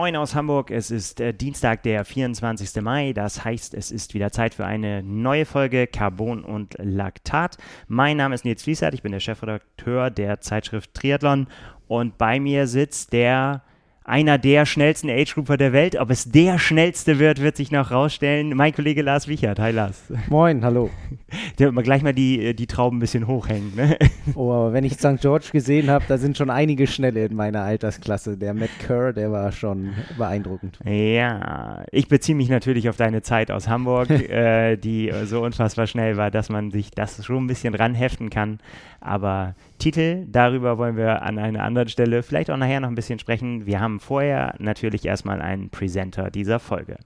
Moin aus Hamburg. Es ist äh, Dienstag, der 24. Mai. Das heißt, es ist wieder Zeit für eine neue Folge Carbon und Laktat. Mein Name ist Nils Fließert. Ich bin der Chefredakteur der Zeitschrift Triathlon. Und bei mir sitzt der einer der schnellsten Age-Grouper der Welt. Ob es der schnellste wird, wird sich noch rausstellen. Mein Kollege Lars Wichert. Hi Lars. Moin, hallo. Der immer gleich mal die, die Trauben ein bisschen hochhängen. Ne? Oh, aber wenn ich St. George gesehen habe, da sind schon einige Schnelle in meiner Altersklasse. Der Matt Kerr, der war schon beeindruckend. Ja, ich beziehe mich natürlich auf deine Zeit aus Hamburg, äh, die so unfassbar schnell war, dass man sich das schon ein bisschen ranheften kann. Aber Titel, darüber wollen wir an einer anderen Stelle vielleicht auch nachher noch ein bisschen sprechen. Wir haben vorher natürlich erstmal einen Presenter dieser Folge.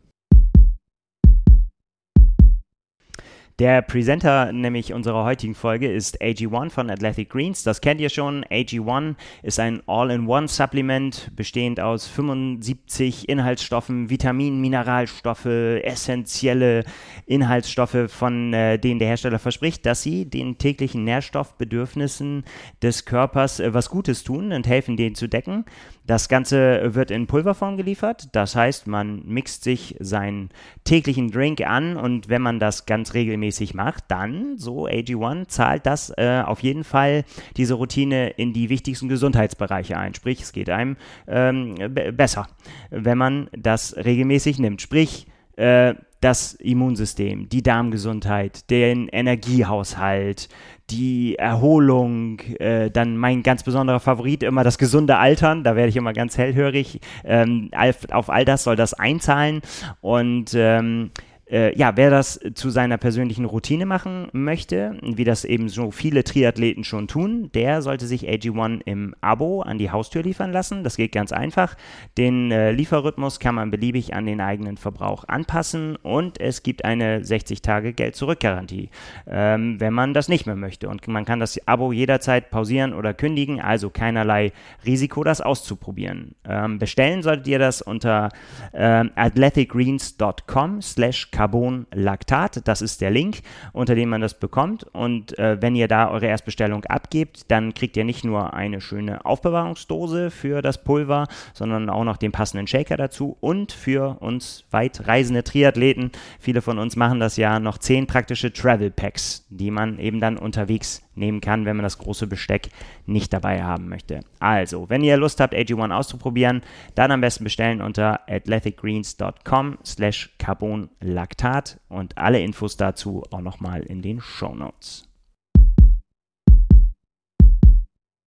Der Presenter nämlich unserer heutigen Folge ist AG1 von Athletic Greens. Das kennt ihr schon. AG1 ist ein All-in-One-Supplement bestehend aus 75 Inhaltsstoffen, Vitaminen, Mineralstoffe, essentielle Inhaltsstoffe, von äh, denen der Hersteller verspricht, dass sie den täglichen Nährstoffbedürfnissen des Körpers äh, was Gutes tun und helfen, den zu decken. Das Ganze wird in Pulverform geliefert. Das heißt, man mixt sich seinen täglichen Drink an und wenn man das ganz regelmäßig macht, dann, so AG1, zahlt das äh, auf jeden Fall diese Routine in die wichtigsten Gesundheitsbereiche ein. Sprich, es geht einem ähm, besser, wenn man das regelmäßig nimmt. Sprich, äh, das Immunsystem, die Darmgesundheit, den Energiehaushalt, die Erholung, äh, dann mein ganz besonderer Favorit immer das gesunde Altern, da werde ich immer ganz hellhörig. Ähm, auf, auf, all das soll das einzahlen und ähm, äh, ja, wer das zu seiner persönlichen Routine machen möchte, wie das eben so viele Triathleten schon tun, der sollte sich AG1 im Abo an die Haustür liefern lassen. Das geht ganz einfach. Den äh, Lieferrhythmus kann man beliebig an den eigenen Verbrauch anpassen und es gibt eine 60 Tage Geld-Zurück-Garantie, ähm, wenn man das nicht mehr möchte. Und man kann das Abo jederzeit pausieren oder kündigen, also keinerlei Risiko, das auszuprobieren. Ähm, bestellen solltet ihr das unter ähm, athleticgreens.com slash Carbonlactat. Das ist der Link, unter dem man das bekommt. Und äh, wenn ihr da eure Erstbestellung abgebt, dann kriegt ihr nicht nur eine schöne Aufbewahrungsdose für das Pulver, sondern auch noch den passenden Shaker dazu und für uns weit reisende Triathleten, viele von uns machen das ja, noch zehn praktische Travel Packs, die man eben dann unterwegs nehmen kann, wenn man das große Besteck nicht dabei haben möchte. Also, wenn ihr Lust habt, AG1 auszuprobieren, dann am besten bestellen unter athleticgreens.com slash carbonlactat und alle Infos dazu auch nochmal in den Show Notes.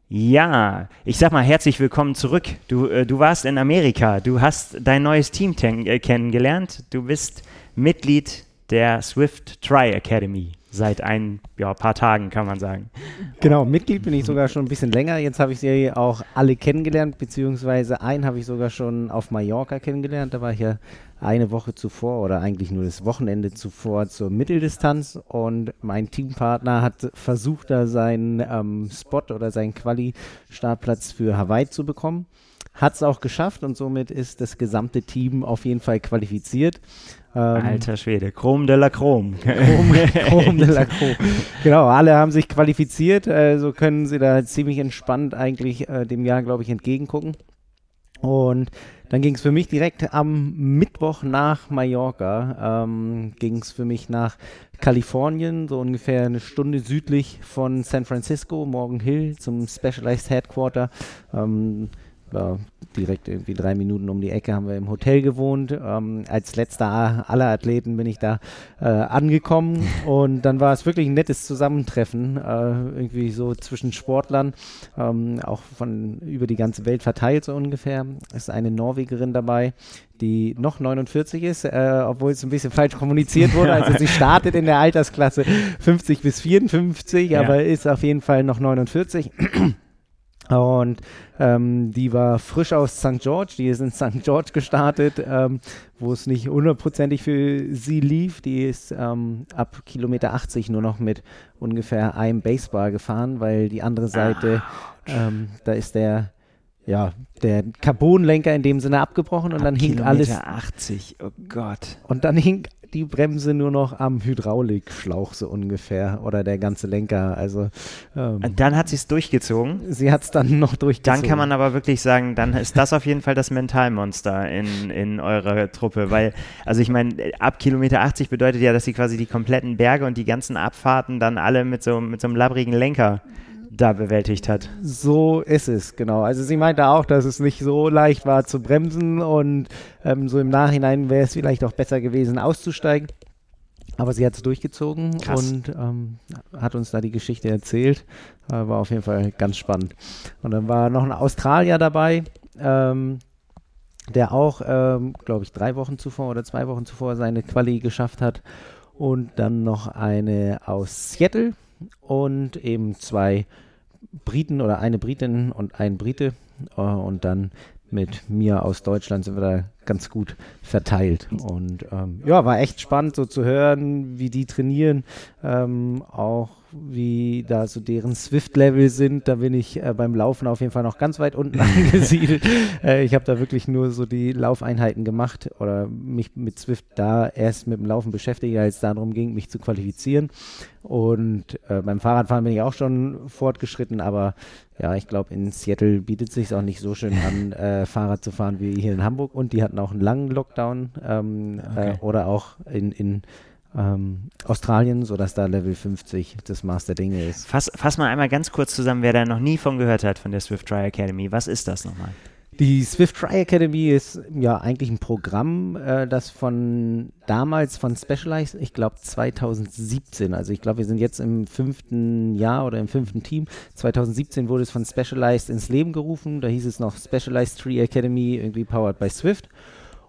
Ja, ich sag mal herzlich willkommen zurück. Du, äh, du warst in Amerika, du hast dein neues Team äh, kennengelernt, du bist Mitglied der Swift Tri Academy seit ein ja, paar Tagen, kann man sagen. Genau, Mitglied bin ich sogar schon ein bisschen länger. Jetzt habe ich sie auch alle kennengelernt, beziehungsweise einen habe ich sogar schon auf Mallorca kennengelernt. Da war ich ja eine Woche zuvor oder eigentlich nur das Wochenende zuvor zur Mitteldistanz und mein Teampartner hat versucht, da seinen ähm, Spot oder seinen Quali-Startplatz für Hawaii zu bekommen. Hat es auch geschafft und somit ist das gesamte Team auf jeden Fall qualifiziert. Ähm, Alter Schwede, Chrom de la Chrom. Chrom, Chrom de la Chrom. Genau, alle haben sich qualifiziert, äh, so können sie da ziemlich entspannt eigentlich äh, dem Jahr, glaube ich, entgegengucken. Und dann ging es für mich direkt am Mittwoch nach Mallorca, ähm, ging es für mich nach Kalifornien, so ungefähr eine Stunde südlich von San Francisco, Morgan Hill zum Specialized Headquarter. Ähm, war direkt irgendwie drei Minuten um die Ecke haben wir im Hotel gewohnt. Ähm, als letzter aller Athleten bin ich da äh, angekommen und dann war es wirklich ein nettes Zusammentreffen, äh, irgendwie so zwischen Sportlern, ähm, auch von über die ganze Welt verteilt so ungefähr. Es ist eine Norwegerin dabei, die noch 49 ist, äh, obwohl es ein bisschen falsch kommuniziert wurde. Also sie startet in der Altersklasse 50 bis 54, ja. aber ist auf jeden Fall noch 49. Und ähm, die war frisch aus St. George, die ist in St. George gestartet, ähm, wo es nicht hundertprozentig für sie lief. Die ist ähm, ab Kilometer 80 nur noch mit ungefähr einem Basebar gefahren, weil die andere Seite, ähm, da ist der ja, der Carbonlenker in dem Sinne abgebrochen und Ab dann hing Kilometer alles. 80, oh Gott. Und dann hing die Bremse nur noch am Hydraulikschlauch so ungefähr oder der ganze Lenker. Also ähm, dann hat sie es durchgezogen. Sie hat es dann noch durchgezogen. Dann kann man aber wirklich sagen, dann ist das auf jeden Fall das Mentalmonster in, in eurer Truppe, weil, also ich meine, ab Kilometer 80 bedeutet ja, dass sie quasi die kompletten Berge und die ganzen Abfahrten dann alle mit so, mit so einem labbrigen Lenker da bewältigt hat. So ist es, genau. Also sie meinte auch, dass es nicht so leicht war zu bremsen und ähm, so im Nachhinein wäre es vielleicht auch besser gewesen auszusteigen. Aber sie hat es durchgezogen Krass. und ähm, hat uns da die Geschichte erzählt. Äh, war auf jeden Fall ganz spannend. Und dann war noch ein Australier dabei, ähm, der auch, ähm, glaube ich, drei Wochen zuvor oder zwei Wochen zuvor seine Quali geschafft hat. Und dann noch eine aus Seattle und eben zwei Briten oder eine Britin und ein Brite. Äh, und dann mit mir aus Deutschland sind wir da ganz gut verteilt. Und ähm, ja, war echt spannend so zu hören, wie die trainieren. Ähm, auch wie da so deren Swift-Level sind. Da bin ich äh, beim Laufen auf jeden Fall noch ganz weit unten angesiedelt. äh, ich habe da wirklich nur so die Laufeinheiten gemacht oder mich mit Swift da erst mit dem Laufen beschäftigt, als es darum ging, mich zu qualifizieren. Und äh, beim Fahrradfahren bin ich auch schon fortgeschritten, aber ja, ich glaube, in Seattle bietet es sich auch nicht so schön an, äh, Fahrrad zu fahren wie hier in Hamburg. Und die hatten auch einen langen Lockdown ähm, okay. Äh, oder auch in, in ähm, Australien, sodass da Level 50 das Maß der Dinge ist. Fass, fass mal einmal ganz kurz zusammen, wer da noch nie von gehört hat, von der Swift Try Academy. Was ist das nochmal? Die Swift Try Academy ist ja eigentlich ein Programm, äh, das von damals von Specialized, ich glaube 2017, also ich glaube, wir sind jetzt im fünften Jahr oder im fünften Team. 2017 wurde es von Specialized ins Leben gerufen. Da hieß es noch Specialized Tree Academy, irgendwie powered by Swift.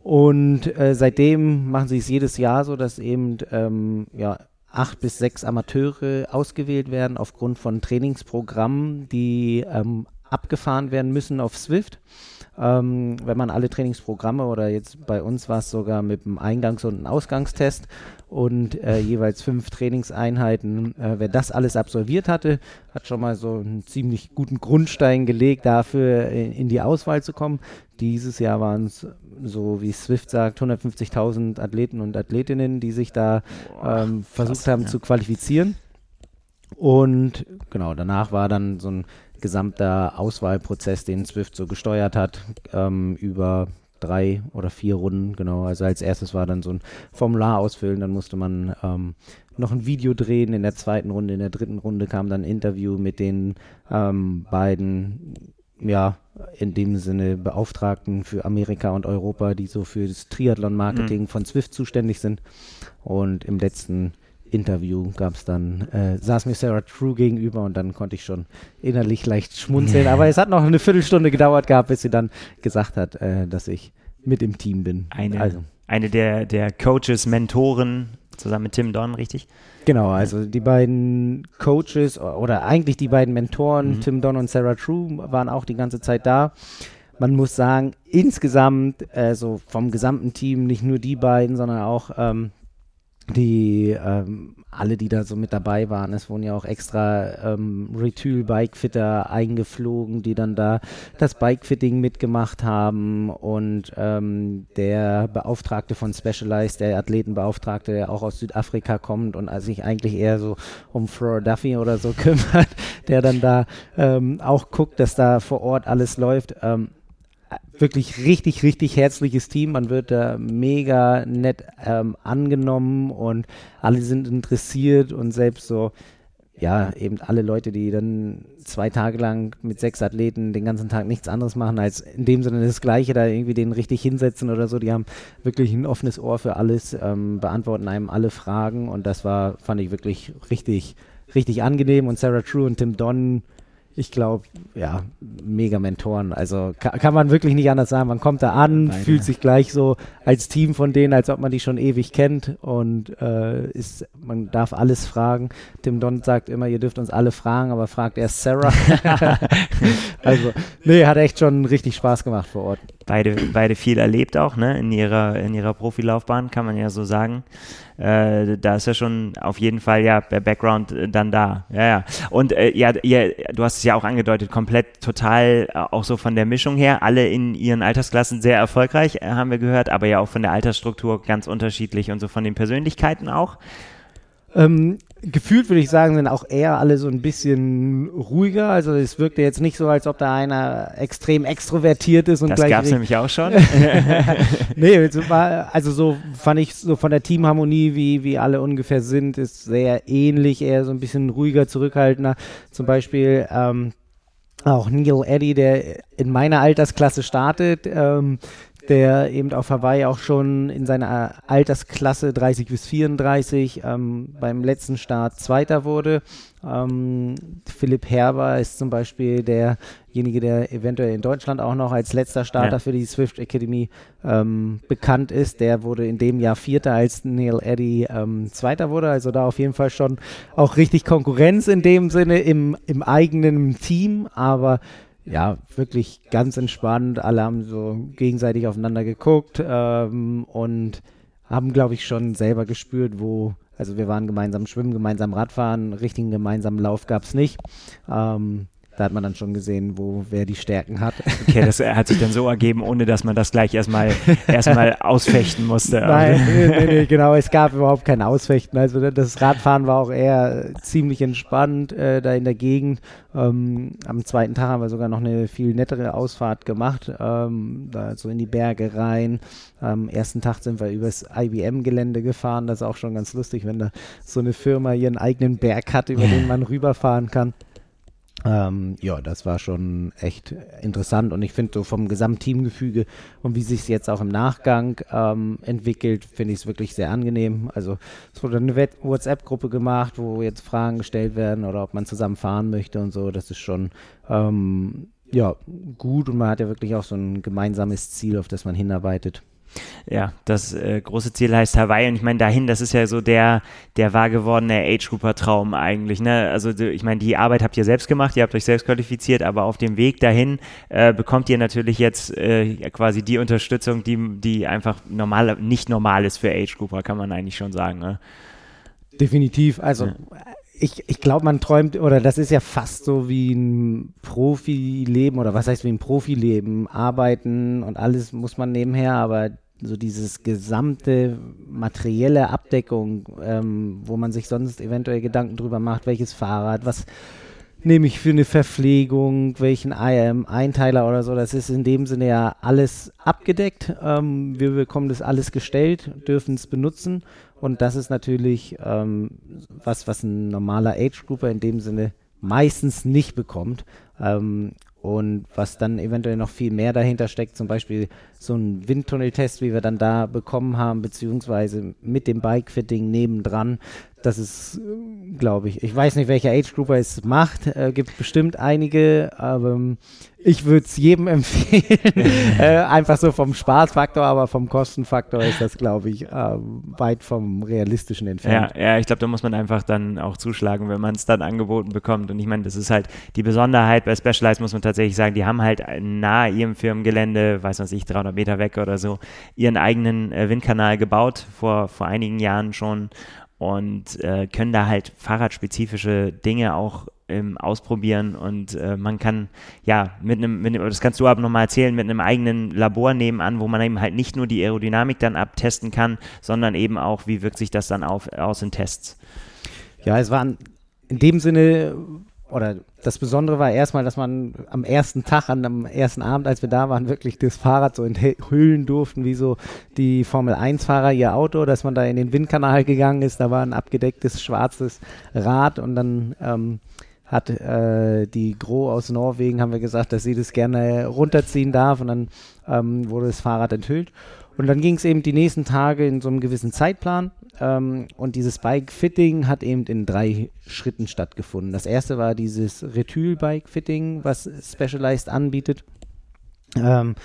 Und äh, seitdem machen sie es jedes Jahr so, dass eben ähm, ja, acht bis sechs Amateure ausgewählt werden aufgrund von Trainingsprogrammen, die ähm, abgefahren werden müssen auf Swift. Ähm, wenn man alle Trainingsprogramme oder jetzt bei uns war es sogar mit einem Eingangs- und einem Ausgangstest und äh, jeweils fünf Trainingseinheiten. Äh, wer das alles absolviert hatte, hat schon mal so einen ziemlich guten Grundstein gelegt, dafür in, in die Auswahl zu kommen. Dieses Jahr waren es, so wie Swift sagt, 150.000 Athleten und Athletinnen, die sich da ähm, versucht krass, haben ja. zu qualifizieren. Und genau, danach war dann so ein gesamter Auswahlprozess, den Swift so gesteuert hat, ähm, über drei oder vier Runden, genau. Also als erstes war dann so ein Formular ausfüllen, dann musste man ähm, noch ein Video drehen in der zweiten Runde, in der dritten Runde kam dann ein Interview mit den ähm, beiden, ja, in dem Sinne Beauftragten für Amerika und Europa, die so für das Triathlon-Marketing mhm. von Swift zuständig sind. Und im letzten Interview gab es dann, äh, saß mir Sarah True gegenüber und dann konnte ich schon innerlich leicht schmunzeln. Aber es hat noch eine Viertelstunde gedauert gehabt, bis sie dann gesagt hat, äh, dass ich mit im Team bin. Eine, also. eine der, der Coaches, Mentoren zusammen mit Tim Don, richtig? Genau, also die beiden Coaches oder eigentlich die beiden Mentoren, mhm. Tim Don und Sarah True, waren auch die ganze Zeit da. Man muss sagen, insgesamt, also vom gesamten Team, nicht nur die beiden, sondern auch ähm, die ähm, alle, die da so mit dabei waren, es wurden ja auch extra ähm, Retool-Bikefitter eingeflogen, die dann da das Bikefitting mitgemacht haben und ähm, der Beauftragte von Specialized, der Athletenbeauftragte, der auch aus Südafrika kommt und sich eigentlich eher so um Flora Duffy oder so kümmert, der dann da ähm, auch guckt, dass da vor Ort alles läuft. Ähm, wirklich richtig, richtig herzliches Team. Man wird da mega nett ähm, angenommen und alle sind interessiert und selbst so, ja, eben alle Leute, die dann zwei Tage lang mit sechs Athleten den ganzen Tag nichts anderes machen, als in dem Sinne das Gleiche, da irgendwie den richtig hinsetzen oder so, die haben wirklich ein offenes Ohr für alles, ähm, beantworten einem alle Fragen und das war, fand ich wirklich richtig, richtig angenehm und Sarah True und Tim Don ich glaube, ja, mega Mentoren. Also kann, kann, man wirklich nicht anders sagen. Man kommt da an, Beide. fühlt sich gleich so als Team von denen, als ob man die schon ewig kennt und äh, ist, man darf alles fragen. Tim Don sagt immer, ihr dürft uns alle fragen, aber fragt erst Sarah. also, nee, hat echt schon richtig Spaß gemacht vor Ort. Beide, beide viel erlebt auch, ne, in ihrer, in ihrer Profilaufbahn, kann man ja so sagen. Äh, da ist ja schon auf jeden Fall ja der Background äh, dann da. Ja, ja. Und äh, ja, ja, du hast es ja auch angedeutet, komplett total äh, auch so von der Mischung her, alle in ihren Altersklassen sehr erfolgreich, äh, haben wir gehört, aber ja auch von der Altersstruktur ganz unterschiedlich und so von den Persönlichkeiten auch. Ähm, gefühlt würde ich sagen, sind auch eher alle so ein bisschen ruhiger. Also es wirkte jetzt nicht so, als ob da einer extrem extrovertiert ist und das gleich. Das gab es nämlich auch schon. nee, also so fand ich so von der Teamharmonie, wie, wie alle ungefähr sind, ist sehr ähnlich, eher so ein bisschen ruhiger, zurückhaltender. Zum Beispiel ähm, auch Neil Eddy, der in meiner Altersklasse startet, ähm, der eben auf Hawaii auch schon in seiner Altersklasse 30 bis 34 ähm, beim letzten Start Zweiter wurde. Ähm, Philipp Herber ist zum Beispiel derjenige, der eventuell in Deutschland auch noch als letzter Starter ja. für die Swift Academy ähm, bekannt ist. Der wurde in dem Jahr Vierter, als Neil Eddy ähm, Zweiter wurde. Also da auf jeden Fall schon auch richtig Konkurrenz in dem Sinne im, im eigenen Team. Aber ja, wirklich ganz entspannt. Alle haben so gegenseitig aufeinander geguckt ähm, und haben, glaube ich, schon selber gespürt, wo, also wir waren gemeinsam schwimmen, gemeinsam Radfahren, richtigen gemeinsamen Lauf gab es nicht. Ähm, da hat man dann schon gesehen, wo wer die Stärken hat. Okay, das hat sich dann so ergeben, ohne dass man das gleich erstmal erstmal ausfechten musste. Nein, nee, nee, nee, genau, es gab überhaupt kein Ausfechten. Also das Radfahren war auch eher ziemlich entspannt äh, da in der Gegend. Ähm, am zweiten Tag haben wir sogar noch eine viel nettere Ausfahrt gemacht, ähm, da so in die Berge rein. Am ersten Tag sind wir übers IBM-Gelände gefahren. Das ist auch schon ganz lustig, wenn da so eine Firma ihren eigenen Berg hat, über den man rüberfahren kann. Ähm, ja, das war schon echt interessant und ich finde so vom Gesamtteamgefüge und wie sich es jetzt auch im Nachgang ähm, entwickelt, finde ich es wirklich sehr angenehm. Also es wurde eine WhatsApp-Gruppe gemacht, wo jetzt Fragen gestellt werden oder ob man zusammen fahren möchte und so. Das ist schon ähm, ja gut und man hat ja wirklich auch so ein gemeinsames Ziel, auf das man hinarbeitet. Ja, das äh, große Ziel heißt Hawaii und ich meine dahin, das ist ja so der, der wahr gewordene Age-Grouper-Traum eigentlich. Ne? Also ich meine, die Arbeit habt ihr selbst gemacht, ihr habt euch selbst qualifiziert, aber auf dem Weg dahin äh, bekommt ihr natürlich jetzt äh, quasi die Unterstützung, die, die einfach normal, nicht normal ist für Age-Grouper, kann man eigentlich schon sagen. Ne? Definitiv, also ja ich, ich glaube, man träumt, oder das ist ja fast so wie ein Profileben, oder was heißt wie ein Profileben? Arbeiten und alles muss man nebenher, aber so dieses gesamte materielle Abdeckung, ähm, wo man sich sonst eventuell Gedanken drüber macht, welches Fahrrad, was nehme ich für eine Verpflegung, welchen Einteiler oder so, das ist in dem Sinne ja alles abgedeckt. Ähm, wir bekommen das alles gestellt, dürfen es benutzen und das ist natürlich ähm, was, was ein normaler Age-Grouper in dem Sinne meistens nicht bekommt. Ähm, und was dann eventuell noch viel mehr dahinter steckt, zum Beispiel so ein Windtunneltest, wie wir dann da bekommen haben, beziehungsweise mit dem Bike-Fitting nebendran, das ist, glaube ich, ich weiß nicht, welcher Age-Grouper es macht, äh, gibt bestimmt einige, aber ähm, ich würde es jedem empfehlen. äh, einfach so vom Spaßfaktor, aber vom Kostenfaktor ist das, glaube ich, äh, weit vom realistischen entfernt. Ja, ja ich glaube, da muss man einfach dann auch zuschlagen, wenn man es dann angeboten bekommt. Und ich meine, das ist halt die Besonderheit bei Specialized, muss man tatsächlich sagen, die haben halt nahe ihrem Firmengelände, weiß was ich, 300 Meter weg oder so, ihren eigenen äh, Windkanal gebaut, vor, vor einigen Jahren schon und äh, können da halt fahrradspezifische Dinge auch ähm, ausprobieren und äh, man kann ja mit einem, mit das kannst du aber nochmal erzählen, mit einem eigenen Labor nebenan, wo man eben halt nicht nur die Aerodynamik dann abtesten kann, sondern eben auch, wie wirkt sich das dann auf, aus in Tests. Ja, es waren in dem Sinne oder das Besondere war erstmal, dass man am ersten Tag, an am ersten Abend, als wir da waren, wirklich das Fahrrad so enthüllen durften, wie so die Formel-1-Fahrer ihr Auto, dass man da in den Windkanal gegangen ist. Da war ein abgedecktes schwarzes Rad und dann ähm, hat äh, die Gro aus Norwegen, haben wir gesagt, dass sie das gerne runterziehen darf und dann ähm, wurde das Fahrrad enthüllt. Und dann ging es eben die nächsten Tage in so einem gewissen Zeitplan. Ähm, und dieses Bike-Fitting hat eben in drei Schritten stattgefunden. Das erste war dieses Retyl-Bike-Fitting, was Specialized anbietet. Ähm,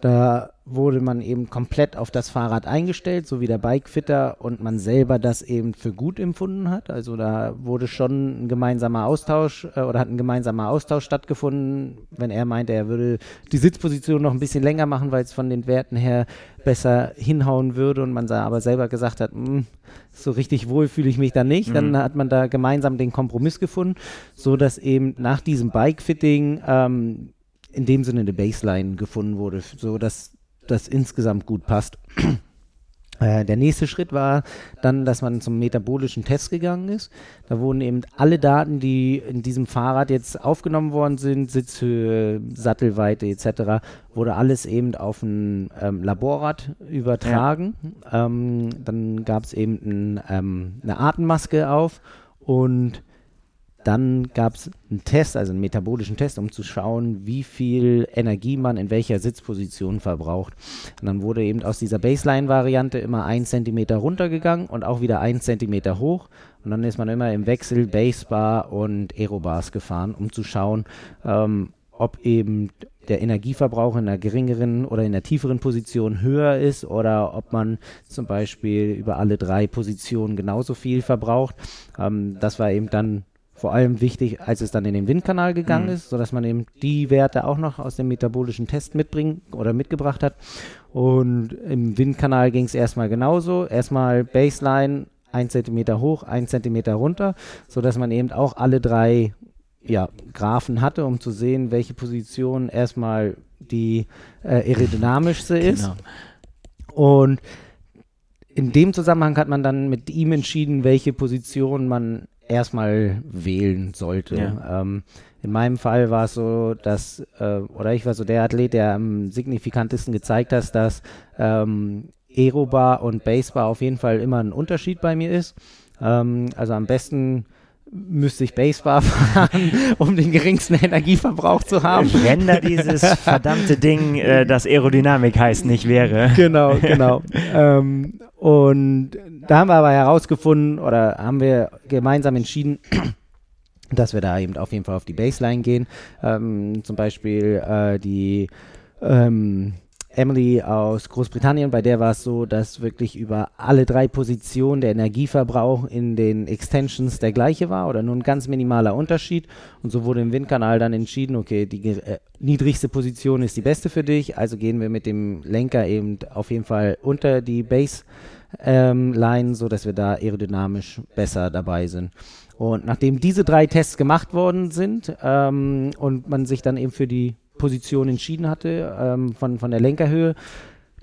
da wurde man eben komplett auf das Fahrrad eingestellt, so wie der Bikefitter und man selber das eben für gut empfunden hat. Also da wurde schon ein gemeinsamer Austausch äh, oder hat ein gemeinsamer Austausch stattgefunden, wenn er meinte, er würde die Sitzposition noch ein bisschen länger machen, weil es von den Werten her besser hinhauen würde und man aber selber gesagt hat, hm, so richtig wohl fühle ich mich da nicht. Mhm. Dann hat man da gemeinsam den Kompromiss gefunden, so dass eben nach diesem Bikefitting ähm, in dem Sinne eine Baseline gefunden wurde, so dass das insgesamt gut passt. Äh, der nächste Schritt war dann, dass man zum metabolischen Test gegangen ist. Da wurden eben alle Daten, die in diesem Fahrrad jetzt aufgenommen worden sind, Sitzhöhe, Sattelweite etc., wurde alles eben auf ein ähm, Laborrad übertragen. Ja. Ähm, dann gab es eben ein, ähm, eine Atemmaske auf und dann gab es einen Test, also einen metabolischen Test, um zu schauen, wie viel Energie man in welcher Sitzposition verbraucht. Und dann wurde eben aus dieser Baseline-Variante immer ein Zentimeter runtergegangen und auch wieder ein Zentimeter hoch. Und dann ist man immer im Wechsel Basebar und Aerobars gefahren, um zu schauen, ähm, ob eben der Energieverbrauch in einer geringeren oder in einer tieferen Position höher ist oder ob man zum Beispiel über alle drei Positionen genauso viel verbraucht. Ähm, das war eben dann vor allem wichtig, als es dann in den Windkanal gegangen mhm. ist, sodass man eben die Werte auch noch aus dem metabolischen Test mitbringen oder mitgebracht hat. Und im Windkanal ging es erstmal genauso. Erstmal Baseline, ein Zentimeter hoch, ein Zentimeter runter, sodass man eben auch alle drei ja, Graphen hatte, um zu sehen, welche Position erstmal die äh, aerodynamischste ist. Genau. Und in dem Zusammenhang hat man dann mit ihm entschieden, welche Position man erstmal wählen sollte. Ja. Ähm, in meinem Fall war es so, dass, äh, oder ich war so der Athlet, der am signifikantesten gezeigt hat, dass ähm, Aerobar und Basebar auf jeden Fall immer ein Unterschied bei mir ist. Ähm, also am besten müsste ich Basebar fahren, um den geringsten Energieverbrauch zu haben. Wenn da dieses verdammte Ding, äh, das Aerodynamik heißt, nicht wäre. Genau, genau. ähm, und da haben wir aber herausgefunden oder haben wir gemeinsam entschieden, dass wir da eben auf jeden Fall auf die Baseline gehen. Ähm, zum Beispiel äh, die ähm, Emily aus Großbritannien, bei der war es so, dass wirklich über alle drei Positionen der Energieverbrauch in den Extensions der gleiche war oder nur ein ganz minimaler Unterschied. Und so wurde im Windkanal dann entschieden, okay, die äh, niedrigste Position ist die beste für dich, also gehen wir mit dem Lenker eben auf jeden Fall unter die Base ähm, Line, so dass wir da aerodynamisch besser dabei sind. Und nachdem diese drei Tests gemacht worden sind ähm, und man sich dann eben für die Position entschieden hatte, ähm, von, von der Lenkerhöhe,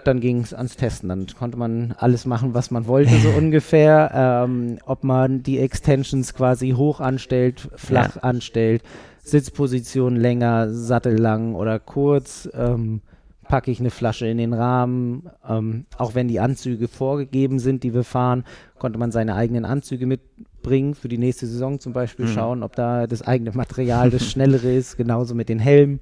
dann ging es ans Testen. Dann konnte man alles machen, was man wollte, so ungefähr. Ähm, ob man die Extensions quasi hoch anstellt, flach ja. anstellt, Sitzposition länger, Sattel lang oder kurz. Ähm, packe ich eine Flasche in den Rahmen. Ähm, auch wenn die Anzüge vorgegeben sind, die wir fahren, konnte man seine eigenen Anzüge mitbringen für die nächste Saison zum Beispiel mhm. schauen, ob da das eigene Material das schnellere ist. Genauso mit den Helmen.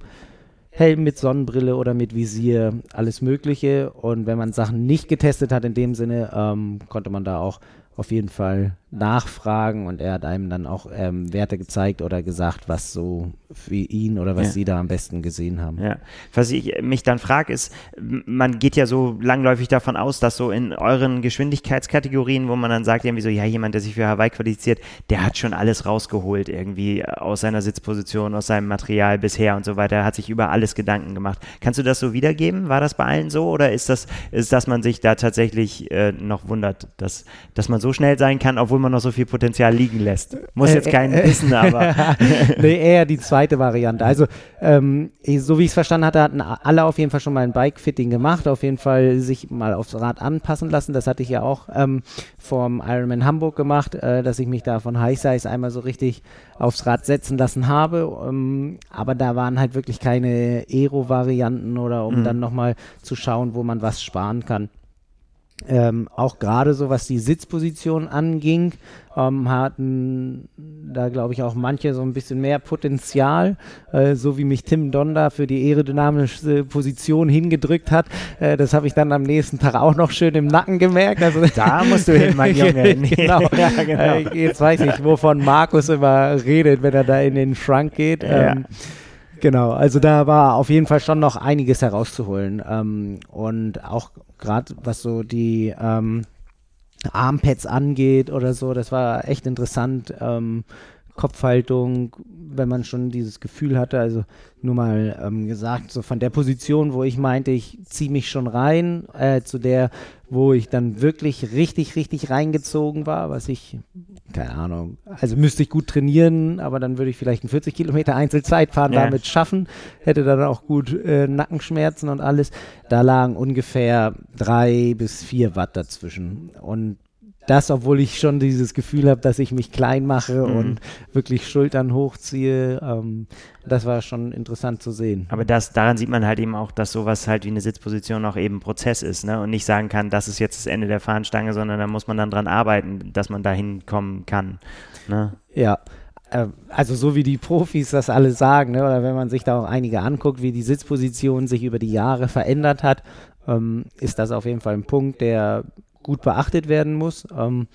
Helm mit Sonnenbrille oder mit Visier, alles Mögliche. Und wenn man Sachen nicht getestet hat in dem Sinne, ähm, konnte man da auch auf jeden Fall nachfragen und er hat einem dann auch ähm, Werte gezeigt oder gesagt, was so für ihn oder was ja. sie da am besten gesehen haben. Ja. Was ich mich dann frage, ist, man geht ja so langläufig davon aus, dass so in euren Geschwindigkeitskategorien, wo man dann sagt, irgendwie so, ja, jemand, der sich für Hawaii qualifiziert, der hat schon alles rausgeholt, irgendwie aus seiner Sitzposition, aus seinem Material bisher und so weiter, hat sich über alles Gedanken gemacht. Kannst du das so wiedergeben? War das bei allen so oder ist das, ist, dass man sich da tatsächlich äh, noch wundert, dass, dass man so schnell sein kann, obwohl man noch so viel Potenzial liegen lässt? Muss jetzt keinen äh, äh, wissen, aber. nee, eher die zweite Variante. Also, ähm, so wie ich es verstanden hatte, hatten alle auf jeden Fall schon mal ein Bike-Fitting gemacht, auf jeden Fall sich mal aufs Rad anpassen lassen. Das hatte ich ja auch ähm, vom Ironman Hamburg gemacht, äh, dass ich mich da von High Size einmal so richtig aufs Rad setzen lassen habe. Ähm, aber da waren halt wirklich keine Aero-Varianten oder um mhm. dann nochmal zu schauen, wo man was sparen kann. Ähm, auch gerade so was die Sitzposition anging, ähm, hatten da glaube ich auch manche so ein bisschen mehr Potenzial, äh, so wie mich Tim Donda für die aerodynamische Position hingedrückt hat. Äh, das habe ich dann am nächsten Tag auch noch schön im Nacken gemerkt. Also da musst du hin, mein Junge. genau. ja, genau. Äh, jetzt weiß ich, wovon Markus immer redet, wenn er da in den Schrank geht. Ähm, Genau, also da war auf jeden Fall schon noch einiges herauszuholen. Ähm, und auch gerade was so die ähm, Armpads angeht oder so, das war echt interessant. Ähm, Kopfhaltung, wenn man schon dieses Gefühl hatte, also nur mal ähm, gesagt, so von der Position, wo ich meinte, ich ziehe mich schon rein, äh, zu der, wo ich dann wirklich richtig, richtig reingezogen war, was ich, keine Ahnung, also müsste ich gut trainieren, aber dann würde ich vielleicht einen 40 Kilometer Einzelzeitfahren ja. damit schaffen, hätte dann auch gut äh, Nackenschmerzen und alles. Da lagen ungefähr drei bis vier Watt dazwischen. Und das, obwohl ich schon dieses Gefühl habe, dass ich mich klein mache mhm. und wirklich Schultern hochziehe. Ähm, das war schon interessant zu sehen. Aber das, daran sieht man halt eben auch, dass sowas halt wie eine Sitzposition auch eben Prozess ist, ne? Und nicht sagen kann, das ist jetzt das Ende der Fahnenstange, sondern da muss man dann dran arbeiten, dass man da hinkommen kann. Ne? Ja. Äh, also so wie die Profis das alle sagen, ne? oder wenn man sich da auch einige anguckt, wie die Sitzposition sich über die Jahre verändert hat, ähm, ist das auf jeden Fall ein Punkt, der gut beachtet werden muss. Ähm,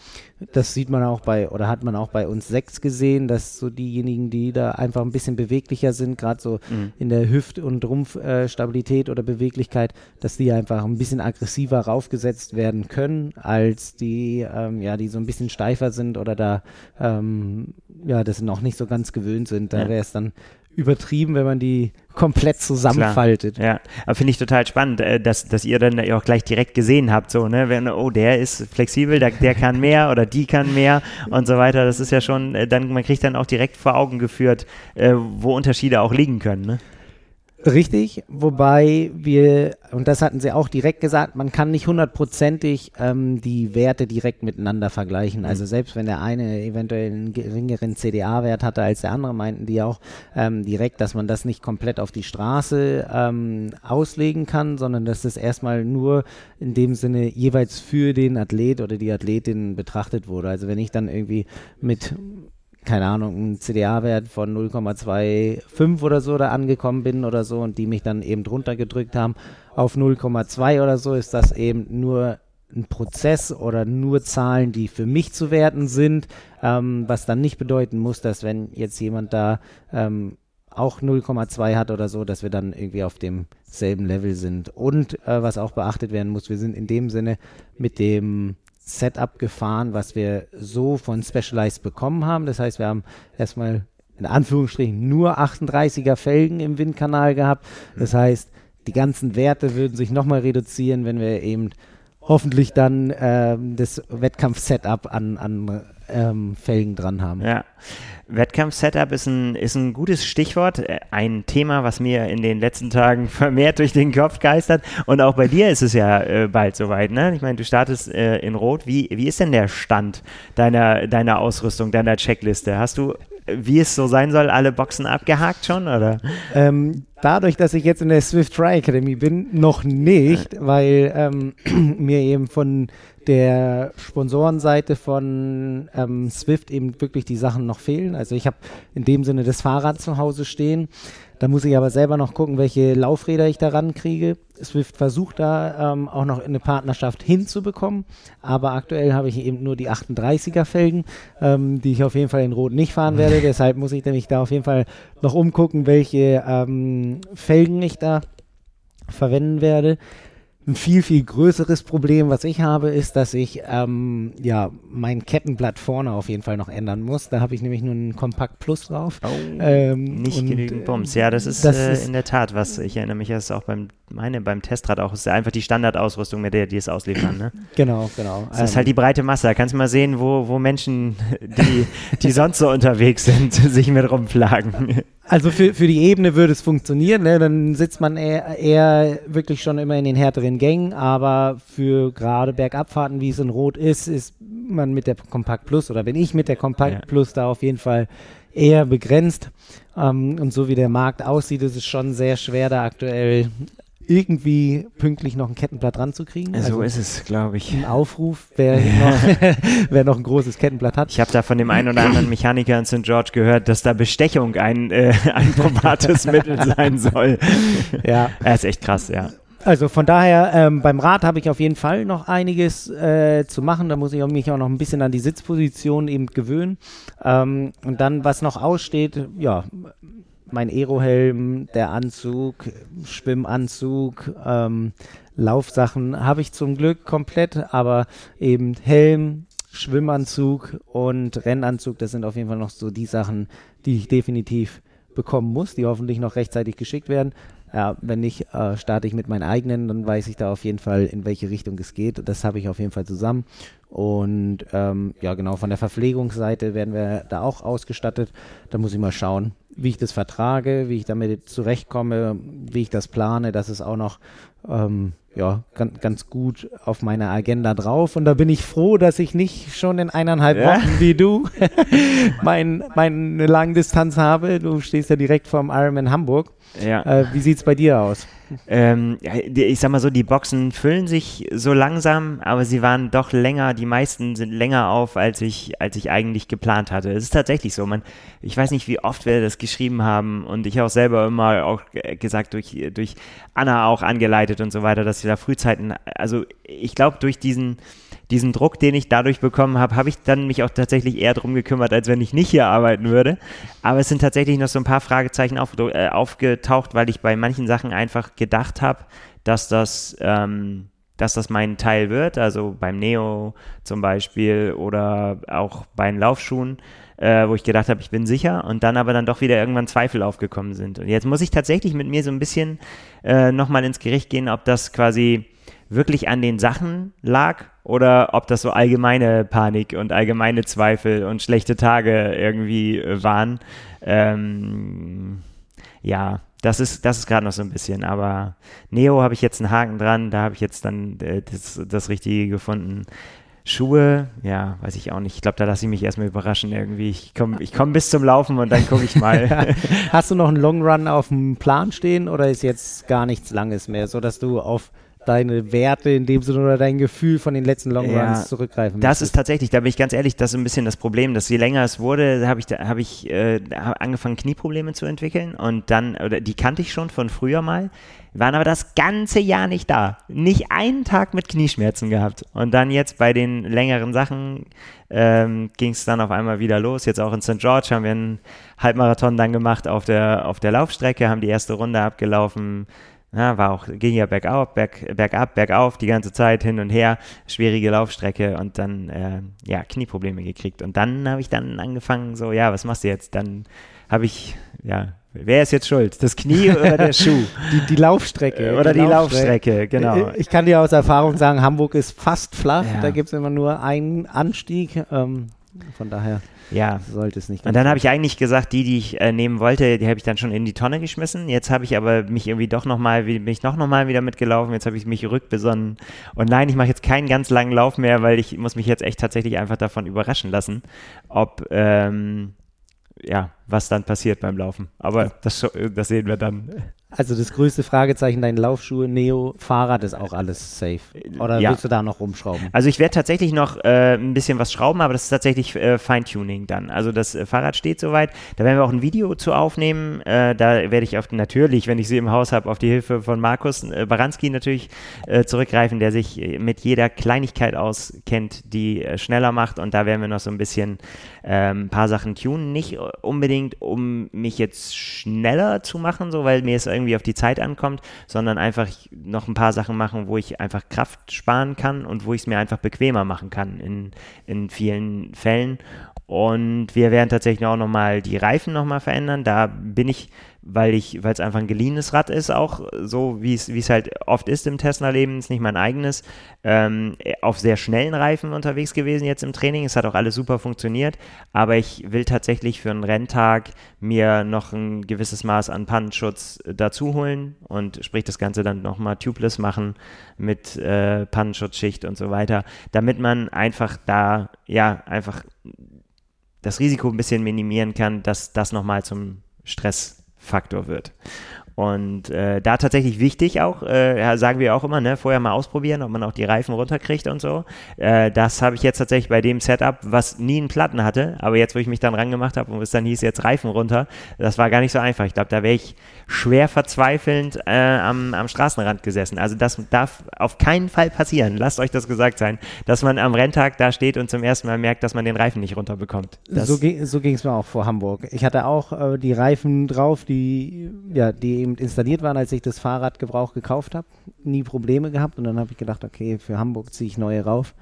das sieht man auch bei, oder hat man auch bei uns sechs gesehen, dass so diejenigen, die da einfach ein bisschen beweglicher sind, gerade so mhm. in der Hüft- und Rumpfstabilität äh, oder Beweglichkeit, dass die einfach ein bisschen aggressiver raufgesetzt werden können, als die, ähm, ja, die so ein bisschen steifer sind oder da, ähm, ja, das noch nicht so ganz gewöhnt sind. Da wäre es dann übertrieben, wenn man die komplett zusammenfaltet. Klar, ja, aber finde ich total spannend, äh, dass, dass ihr dann auch gleich direkt gesehen habt, so, ne, wenn, oh, der ist flexibel, der, der kann mehr oder die kann mehr und so weiter. Das ist ja schon, äh, dann, man kriegt dann auch direkt vor Augen geführt, äh, wo Unterschiede auch liegen können, ne? Richtig, wobei wir, und das hatten sie auch direkt gesagt, man kann nicht hundertprozentig ähm, die Werte direkt miteinander vergleichen. Also selbst wenn der eine eventuell einen geringeren CDA-Wert hatte als der andere, meinten die auch ähm, direkt, dass man das nicht komplett auf die Straße ähm, auslegen kann, sondern dass das erstmal nur in dem Sinne jeweils für den Athlet oder die Athletin betrachtet wurde. Also wenn ich dann irgendwie mit keine Ahnung, einen CDA-Wert von 0,25 oder so da angekommen bin oder so und die mich dann eben drunter gedrückt haben auf 0,2 oder so, ist das eben nur ein Prozess oder nur Zahlen, die für mich zu werten sind, ähm, was dann nicht bedeuten muss, dass wenn jetzt jemand da ähm, auch 0,2 hat oder so, dass wir dann irgendwie auf demselben Level sind. Und äh, was auch beachtet werden muss, wir sind in dem Sinne mit dem Setup gefahren, was wir so von Specialized bekommen haben. Das heißt, wir haben erstmal in Anführungsstrichen nur 38er Felgen im Windkanal gehabt. Das heißt, die ganzen Werte würden sich nochmal reduzieren, wenn wir eben hoffentlich dann ähm, das Wettkampf-Setup an, an ähm, Felgen dran haben. Ja, Wettkampf-Setup ist ein, ist ein gutes Stichwort. Äh, ein Thema, was mir in den letzten Tagen vermehrt durch den Kopf geistert. Und auch bei dir ist es ja äh, bald soweit. Ne? Ich meine, du startest äh, in Rot. Wie, wie ist denn der Stand deiner, deiner Ausrüstung, deiner Checkliste? Hast du wie es so sein soll, alle Boxen abgehakt schon, oder? Ähm, dadurch, dass ich jetzt in der Swift Try Academy bin, noch nicht, weil ähm, mir eben von der Sponsorenseite von ähm, Swift eben wirklich die Sachen noch fehlen. Also ich habe in dem Sinne das Fahrrad zu Hause stehen. Da muss ich aber selber noch gucken, welche Laufräder ich daran kriege. Swift versucht da ähm, auch noch eine Partnerschaft hinzubekommen, aber aktuell habe ich eben nur die 38er Felgen, ähm, die ich auf jeden Fall in Rot nicht fahren werde. Deshalb muss ich nämlich da auf jeden Fall noch umgucken, welche ähm, Felgen ich da verwenden werde. Ein viel, viel größeres Problem, was ich habe, ist, dass ich ähm, ja mein Kettenblatt vorne auf jeden Fall noch ändern muss. Da habe ich nämlich nur einen Kompakt Plus drauf. Oh, ähm, nicht und, genügend Bums. Ja, das ist, das äh, ist in der Tat was. Ich erinnere mich, dass es auch beim meine beim Testrad auch ist einfach die Standardausrüstung, mit der die es ausliefern. Ne? Genau, genau. Das ist halt die breite Masse. Da kannst du mal sehen, wo, wo Menschen, die, die sonst so unterwegs sind, sich mit rumplagen. Also für, für die Ebene würde es funktionieren, ne? dann sitzt man eher, eher wirklich schon immer in den härteren Gängen, aber für gerade Bergabfahrten, wie es in Rot ist, ist man mit der Kompakt Plus oder bin ich mit der Kompakt ja. Plus da auf jeden Fall eher begrenzt. Ähm, und so wie der Markt aussieht, ist es schon sehr schwer, da aktuell irgendwie pünktlich noch ein Kettenblatt ranzukriegen. Also so ist es, glaube ich. Ein Aufruf, wer, noch, wer noch ein großes Kettenblatt hat. Ich habe da von dem einen oder anderen Mechaniker in St. George gehört, dass da Bestechung ein, äh, ein probates Mittel sein soll. Ja. Er ist echt krass, ja. Also von daher, ähm, beim Rad habe ich auf jeden Fall noch einiges äh, zu machen. Da muss ich mich auch noch ein bisschen an die Sitzposition eben gewöhnen. Ähm, und dann, was noch aussteht, ja, mein Aerohelm, der Anzug, Schwimmanzug, ähm, Laufsachen habe ich zum Glück komplett, aber eben Helm, Schwimmanzug und Rennanzug, das sind auf jeden Fall noch so die Sachen, die ich definitiv bekommen muss, die hoffentlich noch rechtzeitig geschickt werden. Ja, wenn nicht, äh, starte ich mit meinen eigenen, dann weiß ich da auf jeden Fall, in welche Richtung es geht. Das habe ich auf jeden Fall zusammen. Und ähm, ja, genau, von der Verpflegungsseite werden wir da auch ausgestattet. Da muss ich mal schauen, wie ich das vertrage, wie ich damit zurechtkomme, wie ich das plane. Das ist auch noch ähm, ja, ganz, ganz gut auf meiner Agenda drauf. Und da bin ich froh, dass ich nicht schon in eineinhalb ja. Wochen wie du mein, meine Langdistanz habe. Du stehst ja direkt vorm Ironman Hamburg. Ja. Äh, wie sieht es bei dir aus? Ähm, ich sag mal so, die Boxen füllen sich so langsam, aber sie waren doch länger, die meisten sind länger auf, als ich, als ich eigentlich geplant hatte. Es ist tatsächlich so, man, ich weiß nicht, wie oft wir das geschrieben haben und ich auch selber immer auch gesagt, durch, durch Anna auch angeleitet und so weiter, dass wir da Frühzeiten, also ich glaube, durch diesen, diesen Druck, den ich dadurch bekommen habe, habe ich dann mich auch tatsächlich eher drum gekümmert, als wenn ich nicht hier arbeiten würde. Aber es sind tatsächlich noch so ein paar Fragezeichen auf, äh, aufgetaucht, weil ich bei manchen Sachen einfach gedacht habe, dass das, ähm, dass das mein Teil wird. Also beim Neo zum Beispiel oder auch bei den Laufschuhen. Äh, wo ich gedacht habe, ich bin sicher und dann aber dann doch wieder irgendwann Zweifel aufgekommen sind. Und jetzt muss ich tatsächlich mit mir so ein bisschen äh, nochmal ins Gericht gehen, ob das quasi wirklich an den Sachen lag oder ob das so allgemeine Panik und allgemeine Zweifel und schlechte Tage irgendwie äh, waren. Ähm, ja, das ist, das ist gerade noch so ein bisschen, aber Neo habe ich jetzt einen Haken dran, da habe ich jetzt dann äh, das, das Richtige gefunden. Schuhe, ja, weiß ich auch nicht. Ich glaube, da lasse ich mich erstmal überraschen irgendwie. Ich komme ich komm bis zum Laufen und dann gucke ich mal. Hast du noch einen Long Run auf dem Plan stehen oder ist jetzt gar nichts Langes mehr, sodass du auf deine Werte in dem Sinne oder dein Gefühl von den letzten Long Runs ja, zurückgreifen Das müsstest. ist tatsächlich, da bin ich ganz ehrlich, das ist ein bisschen das Problem, dass je länger es wurde, habe ich, hab ich äh, angefangen Knieprobleme zu entwickeln und dann, oder die kannte ich schon von früher mal, waren aber das ganze Jahr nicht da. Nicht einen Tag mit Knieschmerzen gehabt. Und dann jetzt bei den längeren Sachen ähm, ging es dann auf einmal wieder los. Jetzt auch in St. George haben wir einen Halbmarathon dann gemacht auf der, auf der Laufstrecke, haben die erste Runde abgelaufen, ja, war auch, ging ja bergauf, berg, bergab, bergauf, die ganze Zeit hin und her, schwierige Laufstrecke und dann, äh, ja, Knieprobleme gekriegt. Und dann habe ich dann angefangen, so, ja, was machst du jetzt? Dann habe ich, ja, wer ist jetzt schuld? Das Knie oder der Schuh? Die, die Laufstrecke. Oder die, die Laufstrecke. Laufstrecke, genau. Ich kann dir aus Erfahrung sagen, Hamburg ist fast flach, ja. da gibt es immer nur einen Anstieg. Ähm, von daher. Ja. Sollte es nicht. Und dann habe ich eigentlich gesagt, die, die ich äh, nehmen wollte, die habe ich dann schon in die Tonne geschmissen. Jetzt habe ich aber mich irgendwie doch nochmal, bin ich noch nochmal wieder mitgelaufen. Jetzt habe ich mich rückbesonnen. Und nein, ich mache jetzt keinen ganz langen Lauf mehr, weil ich muss mich jetzt echt tatsächlich einfach davon überraschen lassen, ob, ähm, ja, was dann passiert beim Laufen. Aber das, das sehen wir dann. Also das größte Fragezeichen, deine Laufschuhe, Neo, Fahrrad ist auch alles safe. Oder ja. willst du da noch rumschrauben? Also ich werde tatsächlich noch äh, ein bisschen was schrauben, aber das ist tatsächlich äh, Feintuning dann. Also das äh, Fahrrad steht soweit. Da werden wir auch ein Video zu aufnehmen. Äh, da werde ich auf, natürlich, wenn ich sie im Haus habe, auf die Hilfe von Markus äh, Baranski natürlich äh, zurückgreifen, der sich mit jeder Kleinigkeit auskennt, die schneller macht. Und da werden wir noch so ein bisschen ein paar Sachen tunen. Nicht unbedingt, um mich jetzt schneller zu machen, so weil mir es irgendwie irgendwie auf die Zeit ankommt, sondern einfach noch ein paar Sachen machen, wo ich einfach Kraft sparen kann und wo ich es mir einfach bequemer machen kann in, in vielen Fällen. Und wir werden tatsächlich auch nochmal die Reifen nochmal verändern. Da bin ich weil ich, weil es einfach ein geliehenes Rad ist, auch so wie es halt oft ist im Tesla-Leben, ist nicht mein eigenes, ähm, auf sehr schnellen Reifen unterwegs gewesen jetzt im Training. Es hat auch alles super funktioniert, aber ich will tatsächlich für einen Renntag mir noch ein gewisses Maß an Pannenschutz dazu holen und sprich das Ganze dann nochmal tubeless machen mit äh, Pannenschutzschicht und so weiter, damit man einfach da, ja, einfach das Risiko ein bisschen minimieren kann, dass das nochmal zum Stress Faktor wird. Und äh, da tatsächlich wichtig auch, äh, sagen wir auch immer, ne, vorher mal ausprobieren, ob man auch die Reifen runterkriegt und so. Äh, das habe ich jetzt tatsächlich bei dem Setup, was nie einen Platten hatte, aber jetzt, wo ich mich dann rangemacht habe und es dann hieß, jetzt Reifen runter, das war gar nicht so einfach. Ich glaube, da wäre ich schwer verzweifelnd äh, am, am Straßenrand gesessen. Also das darf auf keinen Fall passieren. Lasst euch das gesagt sein, dass man am Renntag da steht und zum ersten Mal merkt, dass man den Reifen nicht runterbekommt. Das so, ging es mir auch vor Hamburg. Ich hatte auch äh, die Reifen drauf, die, ja, die eben installiert waren, als ich das Fahrradgebrauch gekauft habe. Nie Probleme gehabt und dann habe ich gedacht, okay, für Hamburg ziehe ich neue rauf.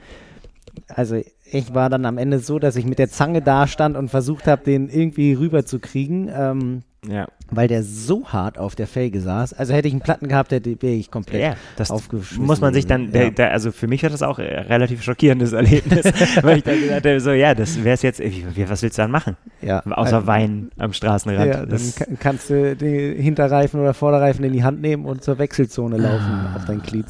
Also ich war dann am Ende so, dass ich mit der Zange da stand und versucht habe, den irgendwie rüberzukriegen. Ähm, ja. Weil der so hart auf der Felge saß. Also hätte ich einen Platten gehabt, hätte wäre ich komplett ja, das aufgeschmissen. Muss man sich dann, der, der, also für mich war das auch ein relativ schockierendes Erlebnis, weil ich dann gesagt habe, so ja, das wäre es jetzt, was willst du dann machen? Ja. Außer also, Wein am Straßenrand. Ja, das dann kannst du den Hinterreifen oder Vorderreifen in die Hand nehmen und zur Wechselzone laufen ah, auf dein Glied.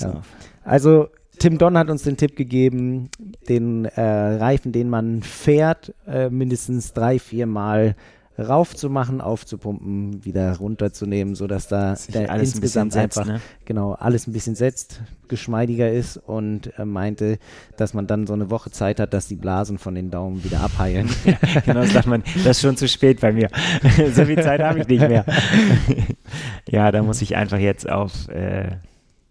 Ja. Also Tim Don hat uns den Tipp gegeben, den äh, Reifen, den man fährt, äh, mindestens drei, vier Mal raufzumachen, aufzupumpen, wieder runterzunehmen, sodass da der insgesamt setzt, einfach ne? genau alles ein bisschen setzt, geschmeidiger ist und äh, meinte, dass man dann so eine Woche Zeit hat, dass die Blasen von den Daumen wieder abheilen. Ja, genau, das sagt man, das ist schon zu spät bei mir. so viel Zeit habe ich nicht mehr. ja, da muss ich einfach jetzt auf äh,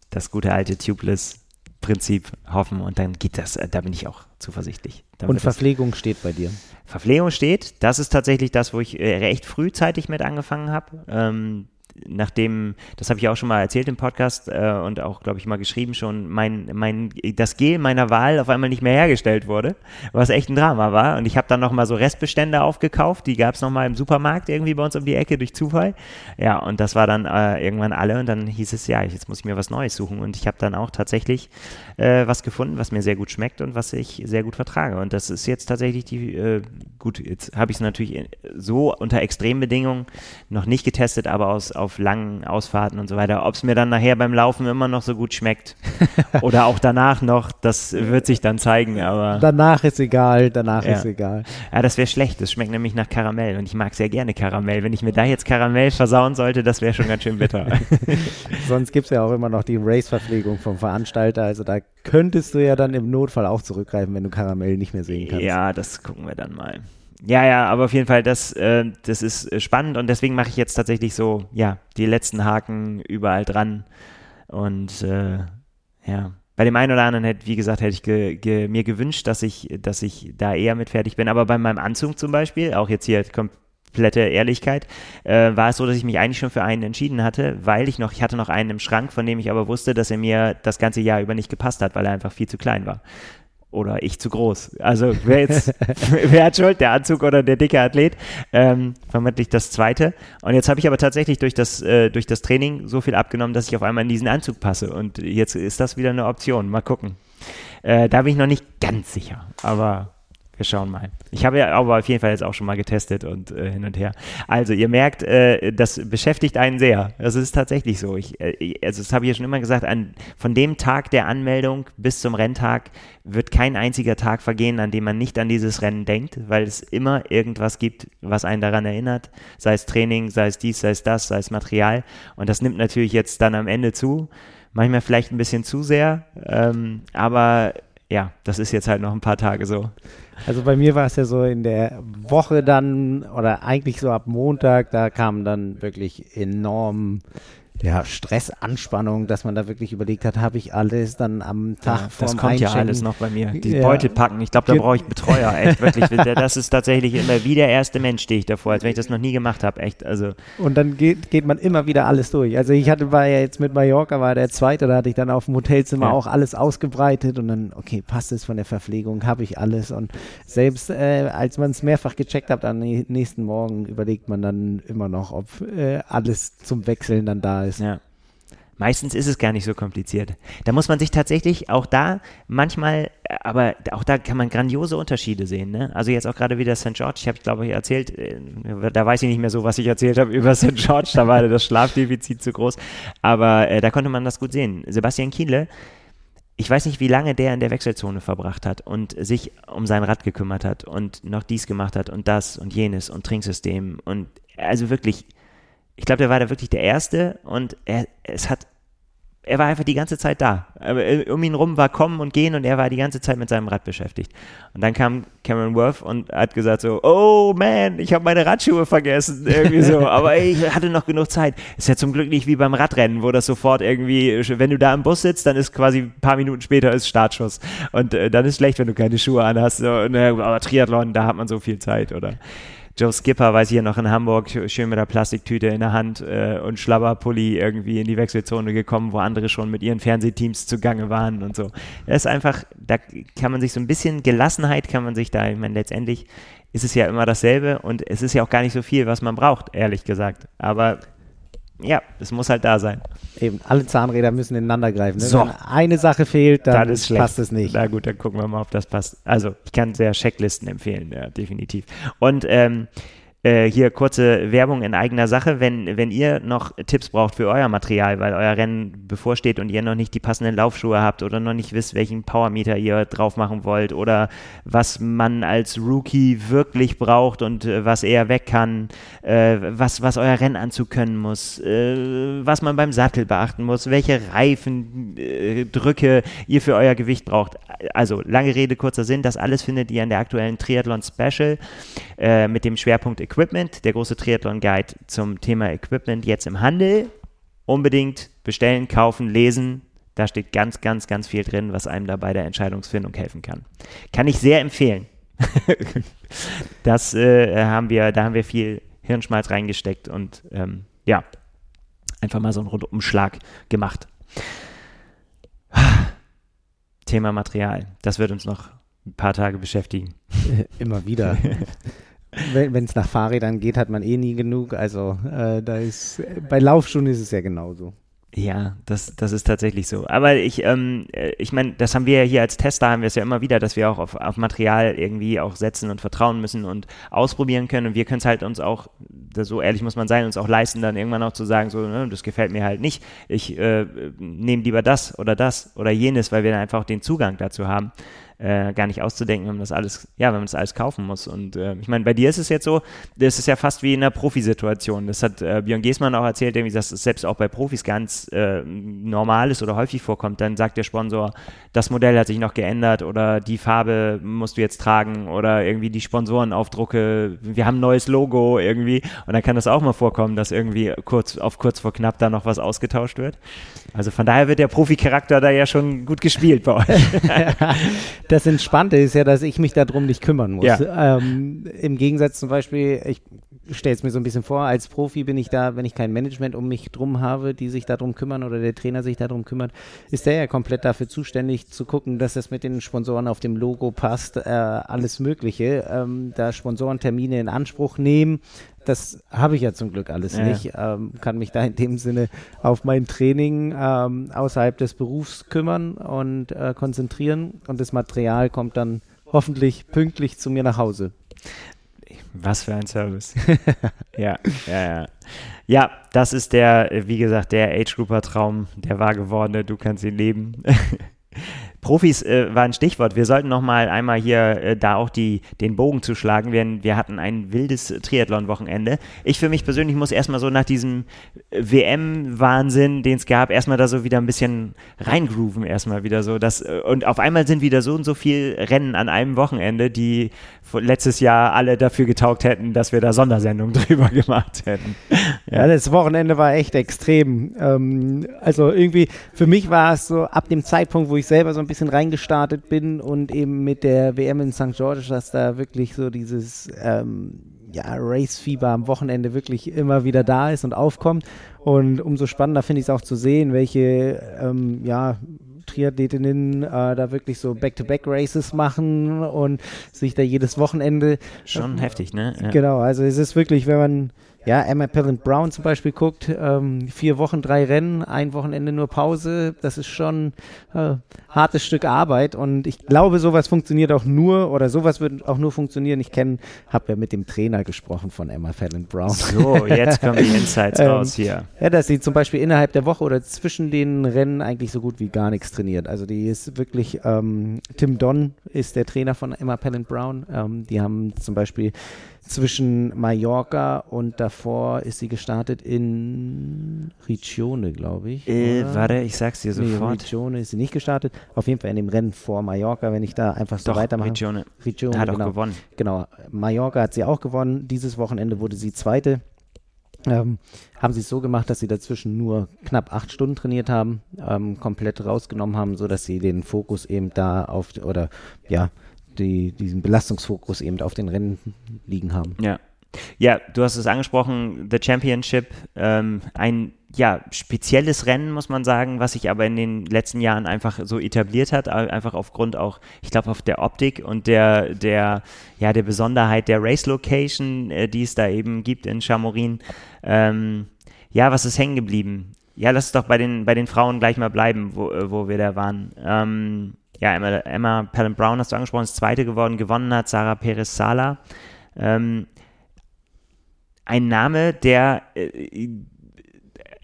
das gute alte Tubeless Prinzip hoffen und dann geht das, äh, da bin ich auch zuversichtlich. und Verpflegung steht bei dir? Verpflegung steht, das ist tatsächlich das, wo ich äh, recht frühzeitig mit angefangen habe. Ähm, nachdem, das habe ich auch schon mal erzählt im Podcast äh, und auch, glaube ich, mal geschrieben schon, mein, mein, das Gel meiner Wahl auf einmal nicht mehr hergestellt wurde, was echt ein Drama war. Und ich habe dann nochmal so Restbestände aufgekauft, die gab es nochmal im Supermarkt irgendwie bei uns um die Ecke durch Zufall. Ja, und das war dann äh, irgendwann alle und dann hieß es, ja, jetzt muss ich mir was Neues suchen. Und ich habe dann auch tatsächlich äh, was gefunden, was mir sehr gut schmeckt und was ich sehr gut vertrage. Und das ist jetzt tatsächlich die, äh, gut, jetzt habe ich es natürlich so unter Extrembedingungen noch nicht getestet, aber aus, auf auf langen Ausfahrten und so weiter. Ob es mir dann nachher beim Laufen immer noch so gut schmeckt oder auch danach noch, das wird sich dann zeigen. Aber danach ist egal, danach ja. ist egal. Ja, das wäre schlecht. Das schmeckt nämlich nach Karamell und ich mag sehr gerne Karamell. Wenn ich mir da jetzt Karamell versauen sollte, das wäre schon ganz schön bitter. Sonst gibt es ja auch immer noch die Race-Verpflegung vom Veranstalter. Also da könntest du ja dann im Notfall auch zurückgreifen, wenn du Karamell nicht mehr sehen kannst. Ja, das gucken wir dann mal. Ja, ja, aber auf jeden Fall, das, äh, das ist äh, spannend und deswegen mache ich jetzt tatsächlich so, ja, die letzten Haken überall dran. Und äh, ja, bei dem einen oder anderen hätte, wie gesagt, hätte ich ge, ge, mir gewünscht, dass ich, dass ich da eher mit fertig bin. Aber bei meinem Anzug zum Beispiel, auch jetzt hier komplette Ehrlichkeit, äh, war es so, dass ich mich eigentlich schon für einen entschieden hatte, weil ich noch, ich hatte noch einen im Schrank, von dem ich aber wusste, dass er mir das ganze Jahr über nicht gepasst hat, weil er einfach viel zu klein war oder ich zu groß. Also wer jetzt, wer hat Schuld, der Anzug oder der dicke Athlet? Ähm, vermutlich das Zweite. Und jetzt habe ich aber tatsächlich durch das, äh, durch das Training so viel abgenommen, dass ich auf einmal in diesen Anzug passe. Und jetzt ist das wieder eine Option. Mal gucken. Äh, da bin ich noch nicht ganz sicher, aber wir schauen mal. Ich habe ja aber auf jeden Fall jetzt auch schon mal getestet und äh, hin und her. Also ihr merkt, äh, das beschäftigt einen sehr. Das ist tatsächlich so. Ich, äh, also das habe ich ja schon immer gesagt, an, von dem Tag der Anmeldung bis zum Renntag wird kein einziger Tag vergehen, an dem man nicht an dieses Rennen denkt, weil es immer irgendwas gibt, was einen daran erinnert. Sei es Training, sei es dies, sei es das, sei es Material. Und das nimmt natürlich jetzt dann am Ende zu. Manchmal vielleicht ein bisschen zu sehr, ähm, aber ja, das ist jetzt halt noch ein paar Tage so. Also bei mir war es ja so in der Woche dann oder eigentlich so ab Montag, da kamen dann wirklich enorm ja, Stress, Anspannung, dass man da wirklich überlegt hat, habe ich alles dann am Tag ja, Das kommt ja alles noch bei mir. Die ja. Beutel packen, ich glaube, da brauche ich Betreuer, echt wirklich. Das ist tatsächlich immer wie der erste Mensch stehe ich davor, als wenn ich das noch nie gemacht habe, echt. Also. Und dann geht, geht man immer wieder alles durch. Also ich hatte, war ja jetzt mit Mallorca, war der zweite, da hatte ich dann auf dem Hotelzimmer ja. auch alles ausgebreitet und dann, okay, passt es von der Verpflegung, habe ich alles. Und selbst äh, als man es mehrfach gecheckt hat, am nächsten Morgen überlegt man dann immer noch, ob äh, alles zum Wechseln dann da ist ist. Ja. Meistens ist es gar nicht so kompliziert. Da muss man sich tatsächlich auch da manchmal, aber auch da kann man grandiose Unterschiede sehen. Ne? Also jetzt auch gerade wieder St. George, ich habe, glaube ich, erzählt, äh, da weiß ich nicht mehr so, was ich erzählt habe über St. George, da war das Schlafdefizit zu groß, aber äh, da konnte man das gut sehen. Sebastian Kienle, ich weiß nicht, wie lange der in der Wechselzone verbracht hat und sich um sein Rad gekümmert hat und noch dies gemacht hat und das und jenes und Trinksystem und also wirklich ich glaube, der war da wirklich der Erste und er, es hat er war einfach die ganze Zeit da. Äh, um ihn rum war kommen und gehen und er war die ganze Zeit mit seinem Rad beschäftigt. Und dann kam Cameron Worth und hat gesagt so, oh man, ich habe meine Radschuhe vergessen, irgendwie so. Aber ich hatte noch genug Zeit. Ist ja zum Glück nicht wie beim Radrennen, wo das sofort irgendwie, wenn du da im Bus sitzt, dann ist quasi ein paar Minuten später ist Startschuss. Und äh, dann ist schlecht, wenn du keine Schuhe anhast. So, ne, aber Triathlon, da hat man so viel Zeit, oder? Joe Skipper, weiß ich ja noch in Hamburg, schön mit der Plastiktüte in der Hand äh, und Schlabberpulli irgendwie in die Wechselzone gekommen, wo andere schon mit ihren Fernsehteams zugange waren und so. Das ist einfach, da kann man sich so ein bisschen Gelassenheit kann man sich da, ich meine, letztendlich ist es ja immer dasselbe und es ist ja auch gar nicht so viel, was man braucht, ehrlich gesagt. Aber ja, es muss halt da sein. Eben, alle Zahnräder müssen ineinander greifen. Ne? So. Wenn eine Sache fehlt, dann, dann passt es nicht. Na gut, dann gucken wir mal, ob das passt. Also, ich kann sehr Checklisten empfehlen, ja, definitiv. Und ähm, äh, hier kurze Werbung in eigener Sache. Wenn, wenn ihr noch Tipps braucht für euer Material, weil euer Rennen bevorsteht und ihr noch nicht die passenden Laufschuhe habt oder noch nicht wisst, welchen Powermeter ihr drauf machen wollt oder was man als Rookie wirklich braucht und äh, was er weg kann, äh, was, was euer Rennanzug können muss, äh, was man beim Sattel beachten muss, welche Reifendrücke ihr für euer Gewicht braucht. Also lange Rede, kurzer Sinn, das alles findet ihr in der aktuellen Triathlon Special äh, mit dem Schwerpunkt Equipment der große Triathlon-Guide zum Thema Equipment jetzt im Handel. Unbedingt bestellen, kaufen, lesen. Da steht ganz, ganz, ganz viel drin, was einem da bei der Entscheidungsfindung helfen kann. Kann ich sehr empfehlen. das äh, haben wir, da haben wir viel Hirnschmalz reingesteckt und ähm, ja, einfach mal so einen Rundumschlag gemacht. Thema Material, das wird uns noch ein paar Tage beschäftigen. Immer wieder. wenn es nach Fahrrädern geht, hat man eh nie genug. Also äh, da ist bei Laufschuhen ist es ja genauso. Ja, das, das ist tatsächlich so. Aber ich, ähm, äh, ich meine, das haben wir ja hier als Tester, haben wir es ja immer wieder, dass wir auch auf, auf Material irgendwie auch setzen und vertrauen müssen und ausprobieren können. Und wir können es halt uns auch, so ehrlich muss man sein, uns auch leisten, dann irgendwann auch zu sagen, so, ne, das gefällt mir halt nicht. Ich äh, nehme lieber das oder das oder jenes, weil wir dann einfach den Zugang dazu haben äh, gar nicht auszudenken, wenn man das alles, ja, wenn man das alles kaufen muss. Und äh, ich meine, bei dir ist es jetzt so, das ist ja fast wie in einer Profisituation. Das hat äh, Björn Giesmann auch erzählt, irgendwie, dass es selbst auch bei Profis ganz äh, normal ist oder häufig vorkommt. Dann sagt der Sponsor, das Modell hat sich noch geändert oder die Farbe musst du jetzt tragen oder irgendwie die Sponsorenaufdrucke, wir haben ein neues Logo irgendwie. Und dann kann das auch mal vorkommen, dass irgendwie kurz auf kurz vor knapp da noch was ausgetauscht wird. Also von daher wird der Profi-Charakter da ja schon gut gespielt bei euch. das Entspannte ist ja, dass ich mich darum nicht kümmern muss. Ja. Ähm, Im Gegensatz zum Beispiel, ich stelle es mir so ein bisschen vor, als Profi bin ich da, wenn ich kein Management um mich drum habe, die sich darum kümmern oder der Trainer sich darum kümmert, ist der ja komplett dafür zuständig zu gucken, dass das mit den Sponsoren auf dem Logo passt, äh, alles Mögliche. Ähm, da Sponsorentermine in Anspruch nehmen, das habe ich ja zum Glück alles ja. nicht. Ähm, kann mich da in dem Sinne auf mein Training ähm, außerhalb des Berufs kümmern und äh, konzentrieren und das Material kommt dann hoffentlich pünktlich zu mir nach Hause. Was für ein Service. ja, ja, ja. Ja, das ist der, wie gesagt, der Age-Grouper-Traum, der wahr gewordene. Du kannst ihn leben. Profis äh, war ein Stichwort. Wir sollten noch mal einmal hier äh, da auch die, den Bogen zu schlagen. Wir, wir hatten ein wildes Triathlon-Wochenende. Ich für mich persönlich muss erstmal so nach diesem WM-Wahnsinn, den es gab, erstmal da so wieder ein bisschen reingrooven erstmal wieder so. Das, äh, und auf einmal sind wieder so und so viele Rennen an einem Wochenende, die letztes Jahr alle dafür getaugt hätten, dass wir da Sondersendungen drüber gemacht hätten. Ja, ja das Wochenende war echt extrem. Ähm, also irgendwie, für mich war es so ab dem Zeitpunkt, wo ich selber so ein bisschen reingestartet bin und eben mit der WM in St. George, dass da wirklich so dieses ähm, ja, Race-Fieber am Wochenende wirklich immer wieder da ist und aufkommt. Und umso spannender finde ich es auch zu sehen, welche ähm, ja, Triathletinnen äh, da wirklich so Back-to-Back-Races machen und sich da jedes Wochenende. Schon äh, heftig, ne? Ja. Genau, also es ist wirklich, wenn man ja, Emma Pellant Brown zum Beispiel guckt, ähm, vier Wochen, drei Rennen, ein Wochenende nur Pause, das ist schon äh, hartes Stück Arbeit und ich glaube, sowas funktioniert auch nur oder sowas wird auch nur funktionieren. Ich kenne, habe ja mit dem Trainer gesprochen von Emma Pellant Brown. So, jetzt kommen die Insights ähm, raus hier. Ja, dass sie zum Beispiel innerhalb der Woche oder zwischen den Rennen eigentlich so gut wie gar nichts trainiert. Also die ist wirklich, ähm, Tim Don ist der Trainer von Emma Pellant Brown. Ähm, die haben zum Beispiel zwischen Mallorca und davor ist sie gestartet in Riccione, glaube ich. Äh, warte, ich sag's dir sofort. Nee, Riccione ist sie nicht gestartet. Auf jeden Fall in dem Rennen vor Mallorca, wenn ich da einfach so Doch, weitermache. Riccione. Riccione Hat genau. auch gewonnen. Genau. Mallorca hat sie auch gewonnen. Dieses Wochenende wurde sie Zweite. Ähm, haben sie es so gemacht, dass sie dazwischen nur knapp acht Stunden trainiert haben, ähm, komplett rausgenommen haben, sodass sie den Fokus eben da auf, oder ja, die, diesen Belastungsfokus eben auf den Rennen liegen haben. Ja. Ja, du hast es angesprochen, The Championship, ähm, ein ja, spezielles Rennen, muss man sagen, was sich aber in den letzten Jahren einfach so etabliert hat, einfach aufgrund auch, ich glaube, auf der Optik und der, der, ja, der Besonderheit der Race Location, äh, die es da eben gibt in Chamorin. Ähm, ja, was ist hängen geblieben? Ja, lass es doch bei den, bei den Frauen gleich mal bleiben, wo, äh, wo wir da waren. Ähm, ja, Emma, Emma Pallant Brown hast du angesprochen, ist Zweite geworden, gewonnen hat Sarah Perez Sala. Ähm, ein Name, der äh,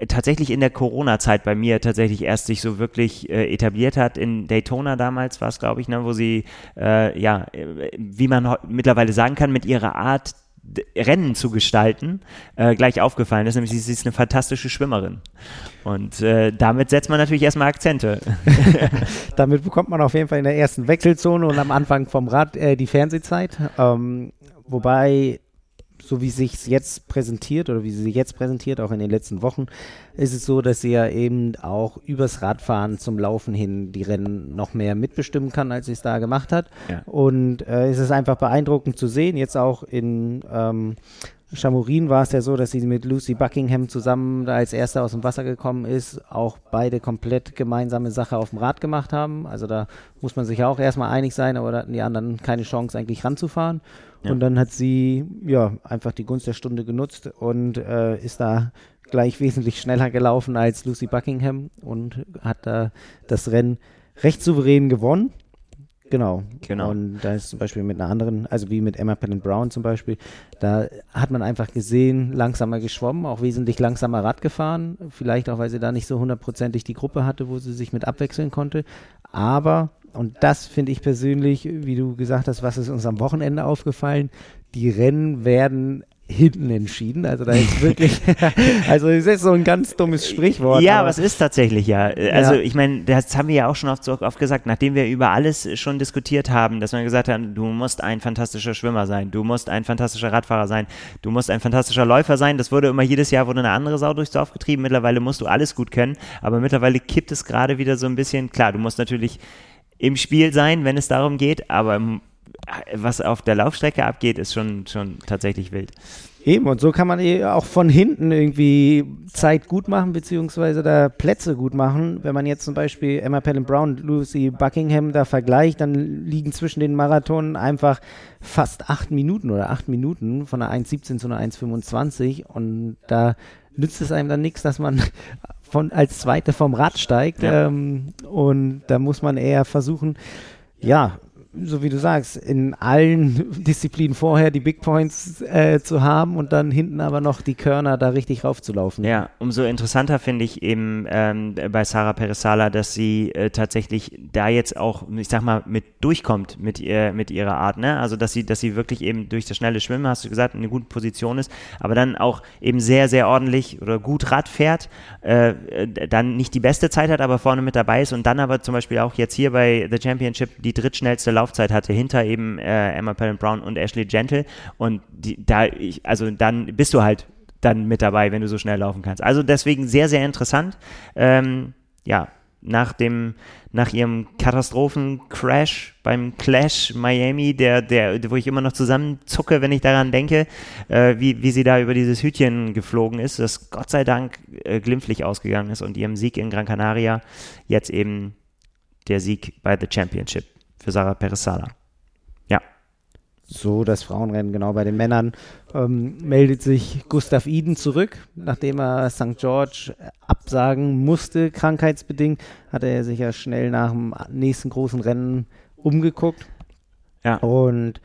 tatsächlich in der Corona-Zeit bei mir tatsächlich erst sich so wirklich äh, etabliert hat. In Daytona damals war es, glaube ich, ne, wo sie, äh, ja, äh, wie man mittlerweile sagen kann, mit ihrer Art Rennen zu gestalten, äh, gleich aufgefallen ist, nämlich sie ist eine fantastische Schwimmerin. Und äh, damit setzt man natürlich erstmal Akzente. damit bekommt man auf jeden Fall in der ersten Wechselzone und am Anfang vom Rad äh, die Fernsehzeit. Ähm, wobei so wie sich es jetzt präsentiert oder wie sie sich jetzt präsentiert, auch in den letzten Wochen, ist es so, dass sie ja eben auch übers Radfahren zum Laufen hin die Rennen noch mehr mitbestimmen kann, als sie es da gemacht hat. Ja. Und äh, es ist einfach beeindruckend zu sehen, jetzt auch in ähm, Chamorin war es ja so, dass sie mit Lucy Buckingham zusammen da als Erster aus dem Wasser gekommen ist, auch beide komplett gemeinsame Sache auf dem Rad gemacht haben. Also da muss man sich ja auch erstmal einig sein, aber da hatten die anderen keine Chance eigentlich ranzufahren. Ja. Und dann hat sie ja einfach die Gunst der Stunde genutzt und äh, ist da gleich wesentlich schneller gelaufen als Lucy Buckingham und hat da das Rennen recht souverän gewonnen. Genau. genau. Und da ist zum Beispiel mit einer anderen, also wie mit Emma Pennant Brown zum Beispiel, da hat man einfach gesehen, langsamer geschwommen, auch wesentlich langsamer Rad gefahren. Vielleicht auch, weil sie da nicht so hundertprozentig die Gruppe hatte, wo sie sich mit abwechseln konnte. Aber, und das finde ich persönlich, wie du gesagt hast, was ist uns am Wochenende aufgefallen, die Rennen werden hinten entschieden. Also da ist wirklich, also es ist so ein ganz dummes Sprichwort. Ja, aber es ist tatsächlich ja. Also ja. ich meine, das haben wir ja auch schon oft, oft gesagt, nachdem wir über alles schon diskutiert haben, dass wir gesagt haben, du musst ein fantastischer Schwimmer sein, du musst ein fantastischer Radfahrer sein, du musst ein fantastischer Läufer sein. Das wurde immer jedes Jahr wurde eine andere Sau durchs Dorf getrieben. Mittlerweile musst du alles gut können, aber mittlerweile kippt es gerade wieder so ein bisschen. Klar, du musst natürlich im Spiel sein, wenn es darum geht, aber was auf der Laufstrecke abgeht, ist schon, schon tatsächlich wild. Eben, und so kann man eh auch von hinten irgendwie Zeit gut machen, beziehungsweise da Plätze gut machen. Wenn man jetzt zum Beispiel Emma Pellen Brown, Lucy Buckingham da vergleicht, dann liegen zwischen den Marathonen einfach fast acht Minuten oder acht Minuten von einer 1,17 zu einer 1,25 und da nützt es einem dann nichts, dass man von, als Zweite vom Rad steigt ja. ähm, und da muss man eher versuchen, ja, so wie du sagst, in allen Disziplinen vorher die Big Points äh, zu haben und dann hinten aber noch die Körner da richtig raufzulaufen. Ja, umso interessanter finde ich eben ähm, bei Sarah Peresala, dass sie äh, tatsächlich da jetzt auch, ich sag mal, mit durchkommt mit ihr, mit ihrer Art, ne? Also dass sie, dass sie wirklich eben durch das schnelle Schwimmen, hast du gesagt, in einer guten Position ist, aber dann auch eben sehr, sehr ordentlich oder gut Rad fährt, äh, dann nicht die beste Zeit hat, aber vorne mit dabei ist und dann aber zum Beispiel auch jetzt hier bei The Championship die drittschnellste Lauf Laufzeit hatte, hinter eben äh, Emma Pennant Brown und Ashley Gentle. Und die, da, ich, also dann bist du halt dann mit dabei, wenn du so schnell laufen kannst. Also deswegen sehr, sehr interessant. Ähm, ja, nach dem, nach ihrem Katastrophencrash beim Clash Miami, der, der, wo ich immer noch zusammenzucke, wenn ich daran denke, äh, wie, wie sie da über dieses Hütchen geflogen ist, das Gott sei Dank äh, glimpflich ausgegangen ist und ihrem Sieg in Gran Canaria jetzt eben der Sieg bei The Championship für Sarah Perez-Sala. Ja. So, das Frauenrennen, genau. Bei den Männern ähm, meldet sich Gustav Iden zurück, nachdem er St. George absagen musste, krankheitsbedingt, hatte er sich ja schnell nach dem nächsten großen Rennen umgeguckt. Ja. Und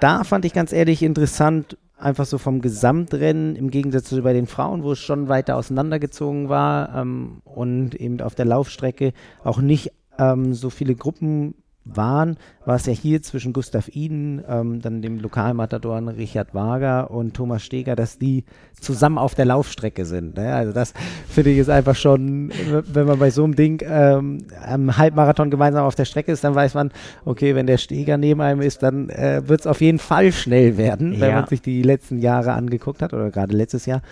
da fand ich ganz ehrlich interessant, einfach so vom Gesamtrennen im Gegensatz zu bei den Frauen, wo es schon weiter auseinandergezogen war ähm, und eben auf der Laufstrecke auch nicht ähm, so viele Gruppen waren, war es ja hier zwischen Gustav Iden, ähm, dann dem Lokalmatadoren Richard Wager und Thomas Steger, dass die zusammen auf der Laufstrecke sind. Ne? Also das finde ich ist einfach schon, wenn man bei so einem Ding ähm, am Halbmarathon gemeinsam auf der Strecke ist, dann weiß man, okay, wenn der Steger neben einem ist, dann äh, wird es auf jeden Fall schnell werden, wenn man sich die letzten Jahre angeguckt hat oder gerade letztes Jahr.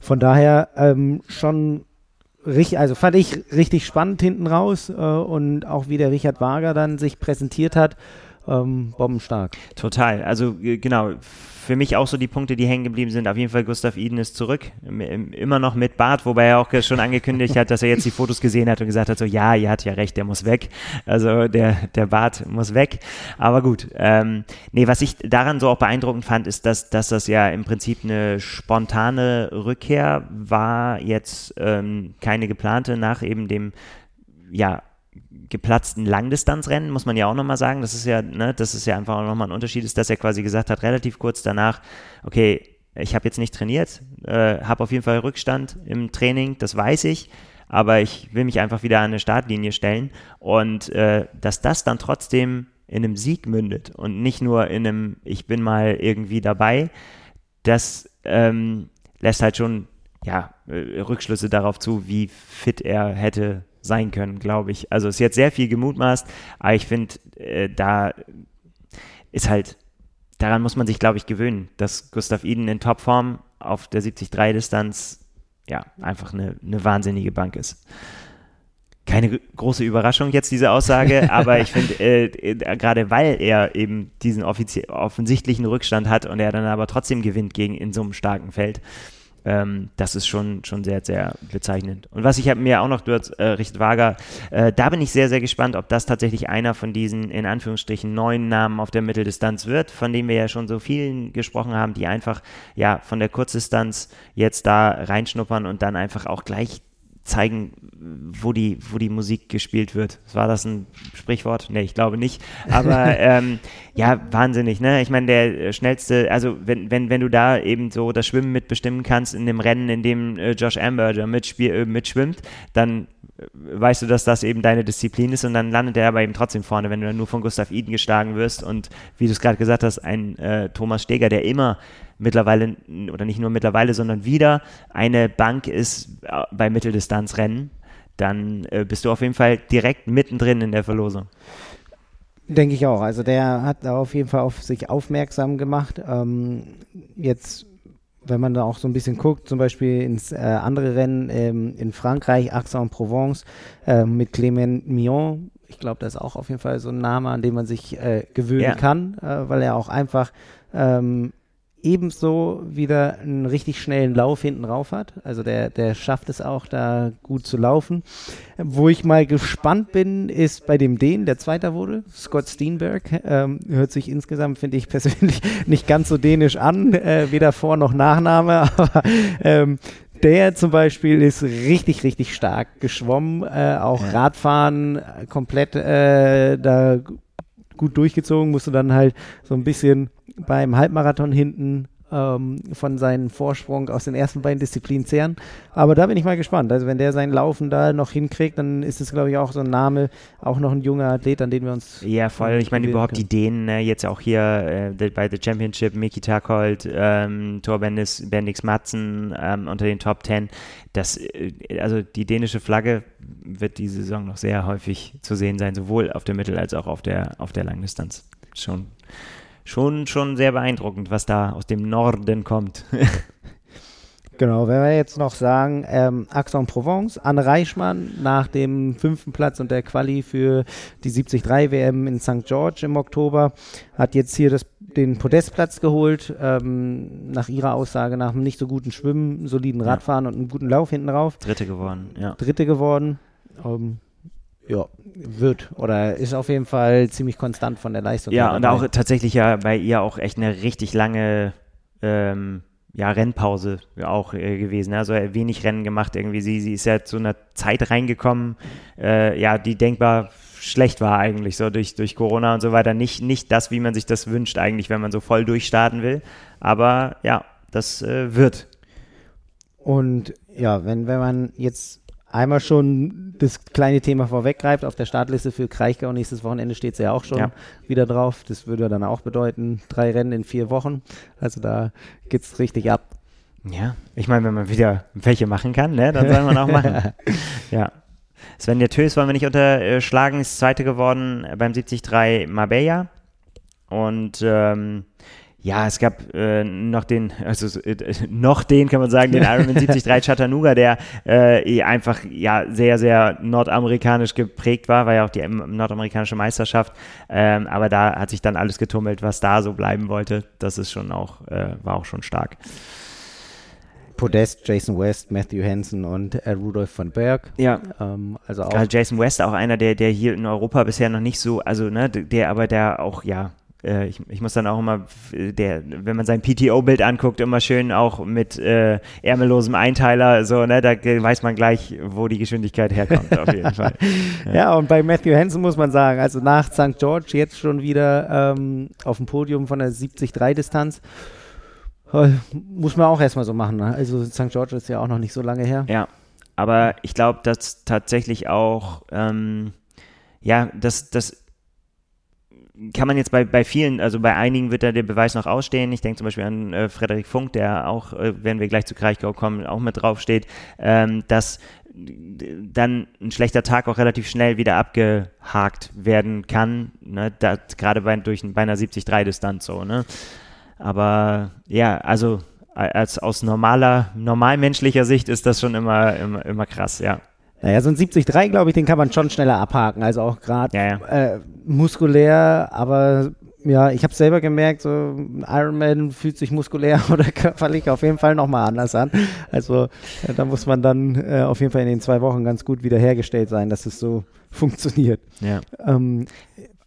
Von daher ähm, schon also fand ich richtig spannend hinten raus äh, und auch wie der Richard Wager dann sich präsentiert hat, ähm, bombenstark. Total, also genau, für mich auch so die Punkte, die hängen geblieben sind. Auf jeden Fall Gustav Iden ist zurück, immer noch mit Bart, wobei er auch schon angekündigt hat, dass er jetzt die Fotos gesehen hat und gesagt hat, so ja, ihr hat ja recht, der muss weg. Also der, der Bart muss weg. Aber gut, ähm, nee, was ich daran so auch beeindruckend fand, ist, dass, dass das ja im Prinzip eine spontane Rückkehr war, jetzt ähm, keine geplante nach eben dem ja, geplatzten Langdistanzrennen, muss man ja auch nochmal sagen. Das ist ja, ne, das ist ja einfach nochmal ein Unterschied, ist, dass er quasi gesagt hat, relativ kurz danach, okay, ich habe jetzt nicht trainiert, äh, habe auf jeden Fall Rückstand im Training, das weiß ich, aber ich will mich einfach wieder an eine Startlinie stellen und äh, dass das dann trotzdem in einem Sieg mündet und nicht nur in einem, ich bin mal irgendwie dabei, das ähm, lässt halt schon ja, äh, Rückschlüsse darauf zu, wie fit er hätte sein können, glaube ich. Also es ist jetzt sehr viel gemutmaßt, aber ich finde, äh, da ist halt, daran muss man sich, glaube ich, gewöhnen, dass Gustav Iden in Topform auf der 73-Distanz ja einfach eine, eine wahnsinnige Bank ist keine große Überraschung jetzt diese Aussage, aber ich finde, äh, äh, gerade weil er eben diesen offensichtlichen Rückstand hat und er dann aber trotzdem gewinnt gegen in so einem starken Feld, ähm, das ist schon, schon sehr, sehr bezeichnend. Und was ich mir auch noch, du äh, Richard Wager, äh, da bin ich sehr, sehr gespannt, ob das tatsächlich einer von diesen, in Anführungsstrichen, neuen Namen auf der Mitteldistanz wird, von denen wir ja schon so vielen gesprochen haben, die einfach, ja, von der Kurzdistanz jetzt da reinschnuppern und dann einfach auch gleich zeigen, wo die, wo die Musik gespielt wird. War das ein Sprichwort? Nee, ich glaube nicht. Aber ähm, ja, wahnsinnig, ne? Ich meine, der schnellste, also wenn, wenn, wenn du da eben so das Schwimmen mitbestimmen kannst in dem Rennen, in dem äh, Josh Amberger mitspiel, äh, mitschwimmt, dann äh, weißt du, dass das eben deine Disziplin ist und dann landet er aber eben trotzdem vorne, wenn du dann nur von Gustav Iden geschlagen wirst und wie du es gerade gesagt hast, ein äh, Thomas Steger, der immer mittlerweile, oder nicht nur mittlerweile, sondern wieder eine Bank ist äh, bei Mitteldistanzrennen, dann äh, bist du auf jeden Fall direkt mittendrin in der Verlosung. Denke ich auch. Also der hat da auf jeden Fall auf sich aufmerksam gemacht. Ähm, jetzt, wenn man da auch so ein bisschen guckt, zum Beispiel ins äh, andere Rennen ähm, in Frankreich, Aix-en-Provence äh, mit Clément Mion. Ich glaube, das ist auch auf jeden Fall so ein Name, an den man sich äh, gewöhnen ja. kann, äh, weil er auch einfach ähm, ebenso wieder einen richtig schnellen Lauf hinten rauf hat. Also der, der schafft es auch, da gut zu laufen. Wo ich mal gespannt bin, ist bei dem Dänen, der Zweiter wurde, Scott Steenberg. Ähm, hört sich insgesamt, finde ich persönlich, nicht ganz so dänisch an, äh, weder Vor- noch Nachname, aber ähm, der zum Beispiel ist richtig, richtig stark geschwommen, äh, auch Radfahren komplett äh, da gut durchgezogen, musste dann halt so ein bisschen beim Halbmarathon hinten ähm, von seinem Vorsprung aus den ersten beiden Disziplinen zehren. Aber da bin ich mal gespannt. Also wenn der sein Laufen da noch hinkriegt, dann ist es, glaube ich, auch so ein Name, auch noch ein junger Athlet, an den wir uns. Ja, voll. Ich meine überhaupt können. die Dänen, ne? jetzt auch hier äh, bei The Championship, Miki Takold, ähm, Thor Bendix, Bendix Matzen ähm, unter den Top Ten. Das, äh, also die dänische Flagge wird diese Saison noch sehr häufig zu sehen sein, sowohl auf der Mittel- als auch auf der, auf der Langdistanz. Schon schon, schon sehr beeindruckend, was da aus dem Norden kommt. Genau, wenn wir jetzt noch sagen, ähm, Aix-en-Provence, Anne Reichmann nach dem fünften Platz und der Quali für die 73 WM in St. George im Oktober hat jetzt hier das, den Podestplatz geholt, ähm, nach ihrer Aussage nach einem nicht so guten Schwimmen, soliden Radfahren ja. und einem guten Lauf hinten rauf. Dritte geworden, ja. Dritte geworden. Ähm, ja, wird oder ist auf jeden Fall ziemlich konstant von der Leistung. Ja, und auch tatsächlich ja bei ihr auch echt eine richtig lange ähm, ja, Rennpause auch äh, gewesen. Also wenig Rennen gemacht irgendwie. Sie, sie ist ja zu einer Zeit reingekommen, äh, ja, die denkbar schlecht war eigentlich, so durch, durch Corona und so weiter. Nicht, nicht das, wie man sich das wünscht eigentlich, wenn man so voll durchstarten will. Aber ja, das äh, wird. Und ja, wenn, wenn man jetzt einmal schon das kleine Thema vorweggreift. Auf der Startliste für Kraichgau nächstes Wochenende steht sie ja auch schon ja. wieder drauf. Das würde dann auch bedeuten, drei Rennen in vier Wochen. Also da geht es richtig ab. Ja, ich meine, wenn man wieder welche machen kann, ne, dann soll man auch machen. ja. Sven der Tös wollen wir nicht unterschlagen, ist Zweite geworden beim 73 Marbella. Und ähm, ja, es gab äh, noch den, also äh, noch den kann man sagen, den Ironman 73 Chattanooga, der äh, eh einfach ja sehr, sehr nordamerikanisch geprägt war, war ja auch die nordamerikanische Meisterschaft. Ähm, aber da hat sich dann alles getummelt, was da so bleiben wollte. Das ist schon auch, äh, war auch schon stark. Podest, Jason West, Matthew Hansen und äh, Rudolf von Berg. Ja. Ähm, also auch. Jason West, auch einer, der, der hier in Europa bisher noch nicht so, also ne, der aber der auch, ja, äh, ich, ich, muss dann auch immer, der, wenn man sein PTO-Bild anguckt, immer schön auch mit äh, ärmellosem Einteiler, so, ne, da weiß man gleich, wo die Geschwindigkeit herkommt, auf jeden Fall. Ja. ja. und bei Matthew Hansen muss man sagen, also nach St. George jetzt schon wieder ähm, auf dem Podium von der 70-3-Distanz. Äh, muss man auch erstmal so machen. Ne? Also St. George ist ja auch noch nicht so lange her. Ja, aber ich glaube, dass tatsächlich auch, ähm, ja, das, das kann man jetzt bei, bei vielen, also bei einigen wird da der Beweis noch ausstehen. Ich denke zum Beispiel an äh, Frederik Funk, der auch, äh, wenn wir gleich zu Kraichgau kommen, auch mit draufsteht, ähm, dass dann ein schlechter Tag auch relativ schnell wieder abgehakt werden kann, ne? gerade bei, durch, bei einer 70-3-Distanz so. Ne? Aber ja, also als aus normaler, normalmenschlicher Sicht ist das schon immer, immer, immer krass, ja. Naja, so ein 70-3, glaube ich, den kann man schon schneller abhaken. Also auch gerade ja, ja. äh, muskulär, aber ja, ich habe selber gemerkt, so ein Ironman fühlt sich muskulär oder körperlich auf jeden Fall nochmal anders an. Also äh, da muss man dann äh, auf jeden Fall in den zwei Wochen ganz gut wiederhergestellt sein, dass es so funktioniert. Ja. Ähm,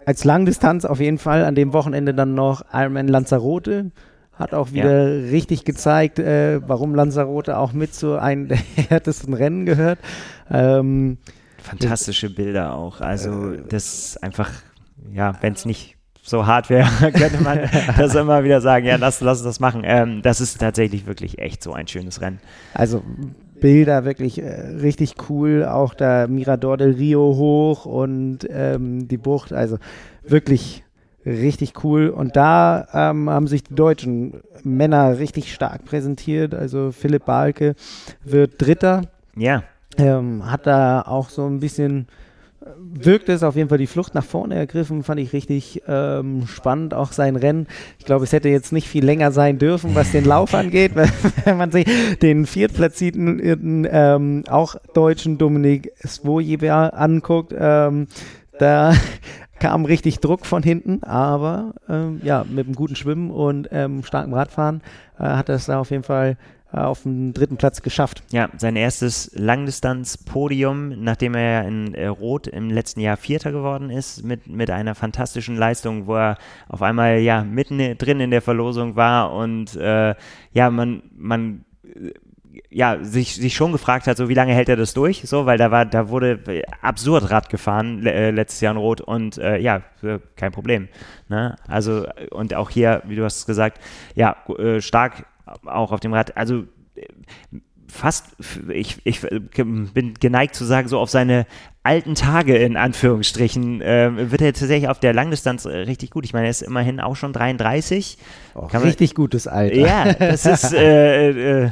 als Langdistanz auf jeden Fall an dem Wochenende dann noch Ironman Lanzarote hat auch wieder ja. richtig gezeigt, äh, warum Lanzarote auch mit zu einem der härtesten Rennen gehört. Ähm, Fantastische Bilder auch. Also äh, das einfach, ja, wenn es nicht so hart wäre, könnte man das immer wieder sagen, ja, lass, lass uns das machen. Ähm, das ist tatsächlich wirklich echt so ein schönes Rennen. Also Bilder wirklich äh, richtig cool, auch der Mirador del Rio hoch und ähm, die Bucht, also wirklich richtig cool. Und da ähm, haben sich die deutschen Männer richtig stark präsentiert. Also Philipp Balke wird Dritter. Ja. Ähm, hat da auch so ein bisschen wirkt es auf jeden Fall die Flucht nach vorne ergriffen, fand ich richtig ähm, spannend, auch sein Rennen. Ich glaube, es hätte jetzt nicht viel länger sein dürfen, was den Lauf angeht, wenn man sich den viertplatzierten, ähm, auch deutschen Dominik Svojeber anguckt. Ähm, da kam richtig Druck von hinten, aber ähm, ja, mit einem guten Schwimmen und ähm, starkem Radfahren äh, hat er es da auf jeden Fall äh, auf den dritten Platz geschafft. Ja, sein erstes Langdistanz-Podium, nachdem er in äh, Rot im letzten Jahr Vierter geworden ist, mit, mit einer fantastischen Leistung, wo er auf einmal ja mitten drin in der Verlosung war und äh, ja, man, man ja, sich, sich schon gefragt hat, so wie lange hält er das durch, so, weil da war, da wurde absurd Rad gefahren äh, letztes Jahr in Rot und äh, ja, kein Problem. Ne? Also, und auch hier, wie du hast gesagt, ja, äh, stark auch auf dem Rad, also fast, ich, ich bin geneigt zu sagen, so auf seine alten Tage in Anführungsstrichen, äh, wird er tatsächlich auf der Langdistanz äh, richtig gut. Ich meine, er ist immerhin auch schon 33. Oh, richtig gutes Alter. Ja, das ist äh, äh,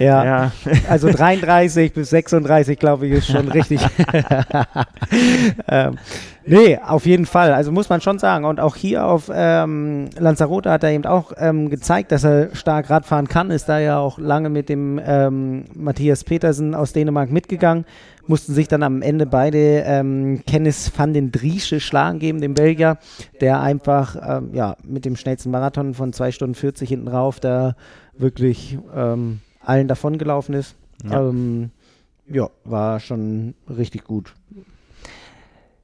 ja. ja. also 33 bis 36, glaube ich, ist schon richtig. ähm, nee, auf jeden Fall. Also muss man schon sagen. Und auch hier auf ähm, Lanzarote hat er eben auch ähm, gezeigt, dass er stark Radfahren kann. Ist da ja auch lange mit dem ähm, Matthias Petersen aus Dänemark mitgegangen mussten sich dann am Ende beide ähm, Kenneth van den Driesche schlagen geben, dem Belgier, der einfach ähm, ja, mit dem schnellsten Marathon von 2 Stunden 40 hinten rauf da wirklich ähm, allen davongelaufen ist. Ja. Ähm, ja, war schon richtig gut.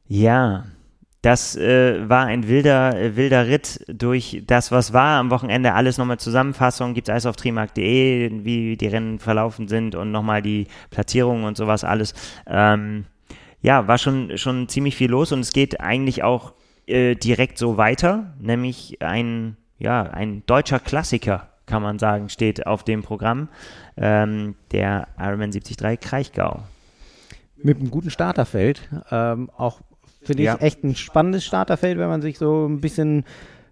Ja, das äh, war ein wilder, äh, wilder Ritt durch das, was war. Am Wochenende alles nochmal Zusammenfassung. Gibt es alles auf trimark.de, wie die Rennen verlaufen sind und nochmal die Platzierungen und sowas alles. Ähm, ja, war schon, schon ziemlich viel los und es geht eigentlich auch äh, direkt so weiter, nämlich ein, ja, ein deutscher Klassiker, kann man sagen, steht auf dem Programm, ähm, der Ironman 73 Kraichgau. mit einem guten Starterfeld. Ähm, auch finde ich ja. echt ein spannendes Starterfeld, wenn man sich so ein bisschen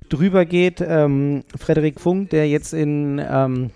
drüber geht. Ähm, Frederik Funk, der jetzt in ähm,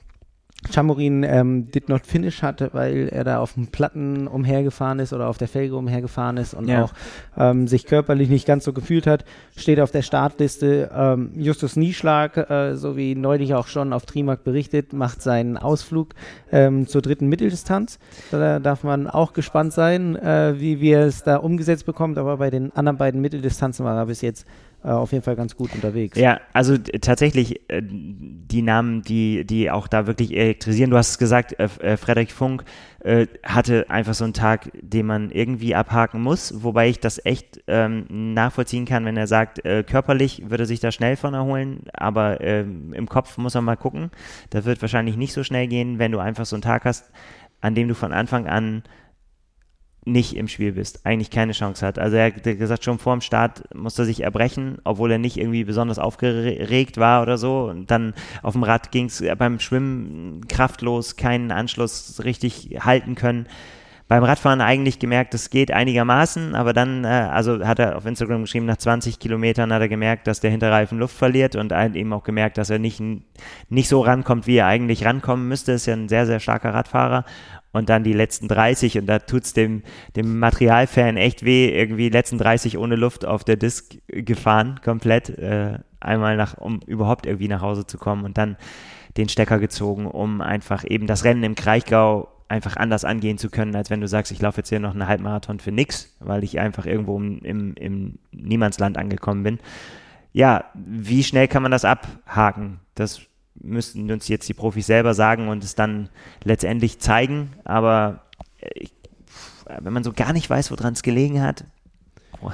Chamorin ähm, did not finish hatte, weil er da auf dem Platten umhergefahren ist oder auf der Felge umhergefahren ist und ja. auch ähm, sich körperlich nicht ganz so gefühlt hat, steht auf der Startliste. Ähm, Justus Nieschlag, äh, so wie neulich auch schon auf Trimark berichtet, macht seinen Ausflug ähm, zur dritten Mitteldistanz. Da darf man auch gespannt sein, äh, wie wir es da umgesetzt bekommt, aber bei den anderen beiden Mitteldistanzen war er bis jetzt auf jeden Fall ganz gut unterwegs. Ja, also tatsächlich äh, die Namen, die, die auch da wirklich elektrisieren. Du hast es gesagt, äh, äh, Frederik Funk äh, hatte einfach so einen Tag, den man irgendwie abhaken muss, wobei ich das echt ähm, nachvollziehen kann, wenn er sagt, äh, körperlich würde sich da schnell von erholen, aber ähm, im Kopf muss er mal gucken. Das wird wahrscheinlich nicht so schnell gehen, wenn du einfach so einen Tag hast, an dem du von Anfang an nicht im Spiel bist, eigentlich keine Chance hat. Also er hat gesagt, schon vor dem Start musste er sich erbrechen, obwohl er nicht irgendwie besonders aufgeregt war oder so. Und dann auf dem Rad ging es beim Schwimmen kraftlos, keinen Anschluss richtig halten können. Beim Radfahren eigentlich gemerkt, es geht einigermaßen, aber dann, äh, also hat er auf Instagram geschrieben, nach 20 Kilometern hat er gemerkt, dass der Hinterreifen Luft verliert und eben auch gemerkt, dass er nicht, nicht so rankommt, wie er eigentlich rankommen müsste. Ist ja ein sehr, sehr starker Radfahrer und dann die letzten 30 und da tut's dem, dem Materialfan echt weh, irgendwie letzten 30 ohne Luft auf der Disc gefahren, komplett, äh, einmal nach, um überhaupt irgendwie nach Hause zu kommen und dann den Stecker gezogen, um einfach eben das Rennen im Kraichgau einfach anders angehen zu können, als wenn du sagst, ich laufe jetzt hier noch einen Halbmarathon für nix, weil ich einfach irgendwo im, im Niemandsland angekommen bin. Ja, wie schnell kann man das abhaken? Das müssten uns jetzt die Profis selber sagen und es dann letztendlich zeigen. Aber äh, ich, wenn man so gar nicht weiß, woran es gelegen hat, oh,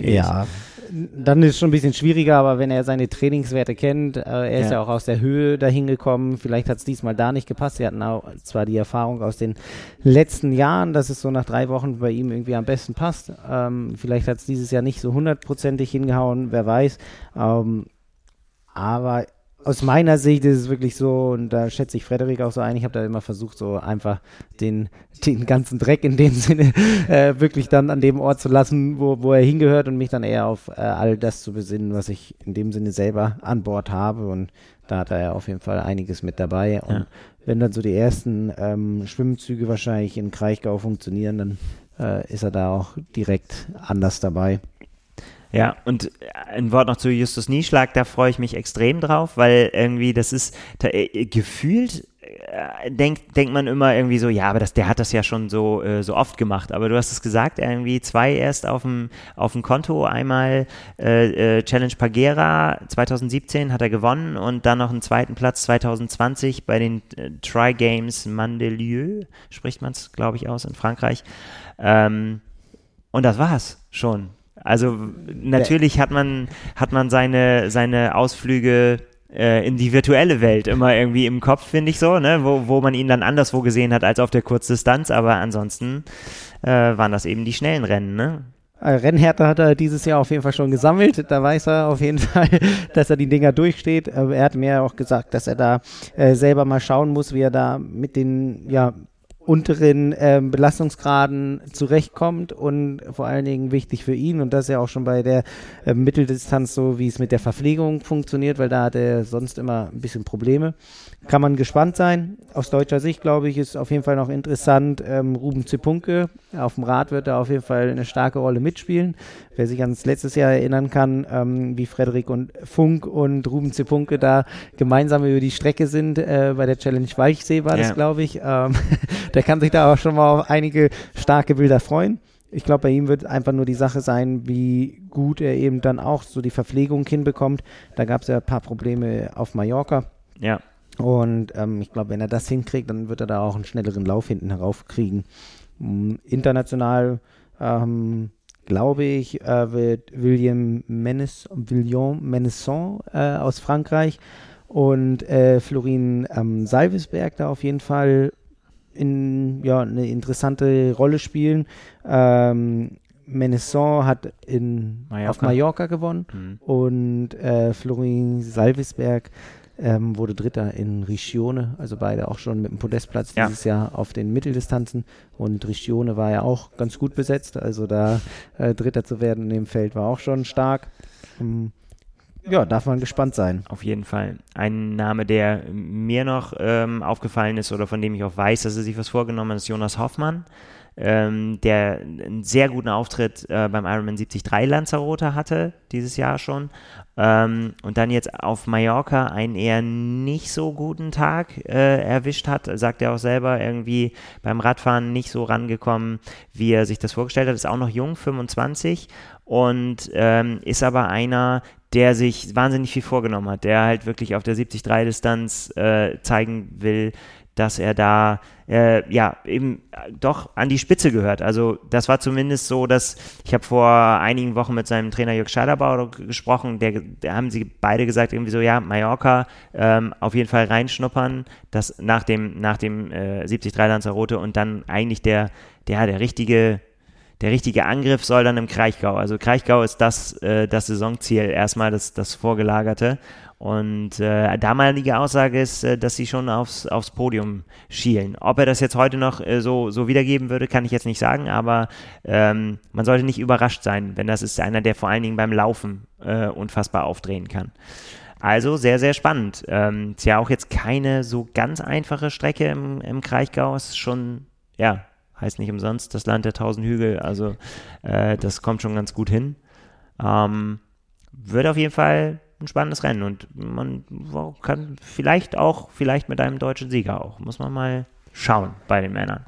Ja, dann ist es schon ein bisschen schwieriger, aber wenn er seine Trainingswerte kennt, äh, er ist ja. ja. auch aus der Höhe dahin gekommen, vielleicht hat es diesmal da nicht gepasst. Sie hatten auch zwar die Erfahrung aus den letzten Jahren, dass es so nach drei Wochen bei ihm irgendwie am besten passt. Ähm, vielleicht hat es dieses Jahr nicht so hundertprozentig hingehauen, wer weiß. Ähm, aber aus meiner Sicht ist es wirklich so, und da schätze ich Frederik auch so ein, ich habe da immer versucht, so einfach den, den ganzen Dreck in dem Sinne äh, wirklich dann an dem Ort zu lassen, wo, wo er hingehört und mich dann eher auf äh, all das zu besinnen, was ich in dem Sinne selber an Bord habe. Und da hat er ja auf jeden Fall einiges mit dabei. Und ja. wenn dann so die ersten ähm, Schwimmzüge wahrscheinlich in Kraichgau funktionieren, dann äh, ist er da auch direkt anders dabei. Ja, und ein Wort noch zu Justus Nieschlag, da freue ich mich extrem drauf, weil irgendwie das ist da, äh, gefühlt äh, denkt, denkt man immer irgendwie so, ja, aber das, der hat das ja schon so, äh, so oft gemacht. Aber du hast es gesagt, irgendwie zwei erst auf dem, auf dem Konto. Einmal äh, äh, Challenge Pagera 2017 hat er gewonnen und dann noch einen zweiten Platz 2020 bei den äh, Tri Games Mandelieu, spricht man es, glaube ich, aus in Frankreich. Ähm, und das war's schon. Also natürlich hat man, hat man seine, seine Ausflüge äh, in die virtuelle Welt immer irgendwie im Kopf, finde ich so, ne? wo, wo man ihn dann anderswo gesehen hat als auf der Kurzdistanz, aber ansonsten äh, waren das eben die schnellen Rennen. Ne? Äh, Rennhärte hat er dieses Jahr auf jeden Fall schon gesammelt. Da weiß er auf jeden Fall, dass er die Dinger durchsteht. Er hat mir auch gesagt, dass er da äh, selber mal schauen muss, wie er da mit den ja, unteren ähm, Belastungsgraden zurechtkommt und vor allen Dingen wichtig für ihn und das ja auch schon bei der äh, Mitteldistanz so, wie es mit der Verpflegung funktioniert, weil da hat er sonst immer ein bisschen Probleme. Kann man gespannt sein. Aus deutscher Sicht, glaube ich, ist auf jeden Fall noch interessant. Ähm, Ruben Zipunke auf dem Rad wird da auf jeden Fall eine starke Rolle mitspielen. Wer sich ans letztes Jahr erinnern kann, ähm, wie Frederik und Funk und Ruben Zipunke da gemeinsam über die Strecke sind, äh, bei der Challenge Weichsee war ja. das, glaube ich. Ähm, der kann sich da auch schon mal auf einige starke Bilder freuen. Ich glaube, bei ihm wird einfach nur die Sache sein, wie gut er eben dann auch so die Verpflegung hinbekommt. Da gab es ja ein paar Probleme auf Mallorca. Ja. Und ähm, ich glaube, wenn er das hinkriegt, dann wird er da auch einen schnelleren Lauf hinten heraufkriegen. International ähm, glaube ich, äh, wird William Menes, William Menesson äh, aus Frankreich und äh, Florin ähm, Salvesberg da auf jeden Fall in, ja, eine interessante Rolle spielen. Ähm, Menesson hat in, Mallorca. auf Mallorca gewonnen mhm. und äh, Florin Salvesberg ähm, wurde Dritter in Riccione, also beide auch schon mit dem Podestplatz Ja. dieses Jahr auf den Mitteldistanzen. Und Riccione war ja auch ganz gut besetzt, also da äh, Dritter zu werden in dem Feld war auch schon stark. Ähm, ja, darf man gespannt sein. Auf jeden Fall. Ein Name, der mir noch ähm, aufgefallen ist oder von dem ich auch weiß, dass er sich was vorgenommen hat, ist Jonas Hoffmann, ähm, der einen sehr guten Auftritt äh, beim Ironman 73 Lanzarote hatte, dieses Jahr schon. Ähm, und dann jetzt auf Mallorca einen eher nicht so guten Tag äh, erwischt hat, sagt er auch selber, irgendwie beim Radfahren nicht so rangekommen, wie er sich das vorgestellt hat. Ist auch noch jung, 25 und ähm, ist aber einer, der sich wahnsinnig viel vorgenommen hat, der halt wirklich auf der 73-Distanz äh, zeigen will, dass er da äh, ja eben doch an die Spitze gehört. Also das war zumindest so, dass ich habe vor einigen Wochen mit seinem Trainer Jörg Scheiderbauer gesprochen, der, der haben sie beide gesagt irgendwie so, ja, Mallorca ähm, auf jeden Fall reinschnuppern, das nach dem nach dem äh, 73 Lanzarote und dann eigentlich der der der richtige der richtige Angriff soll dann im Kraichgau. Also Kraichgau ist das, äh, das Saisonziel, erstmal das, das Vorgelagerte. Und äh, damalige Aussage ist, äh, dass sie schon aufs, aufs Podium schielen. Ob er das jetzt heute noch äh, so, so wiedergeben würde, kann ich jetzt nicht sagen, aber ähm, man sollte nicht überrascht sein, wenn das ist einer, der vor allen Dingen beim Laufen äh, unfassbar aufdrehen kann. Also sehr, sehr spannend. Ähm, ist ja auch jetzt keine so ganz einfache Strecke im, im Kraichgau. Ist schon, ja, heißt nicht umsonst das Land der tausend Hügel. Also äh, das kommt schon ganz gut hin. Ähm, wird auf jeden Fall ein spannendes Rennen und man kann vielleicht auch, vielleicht mit einem deutschen Sieger auch. Muss man mal schauen bei den Männern.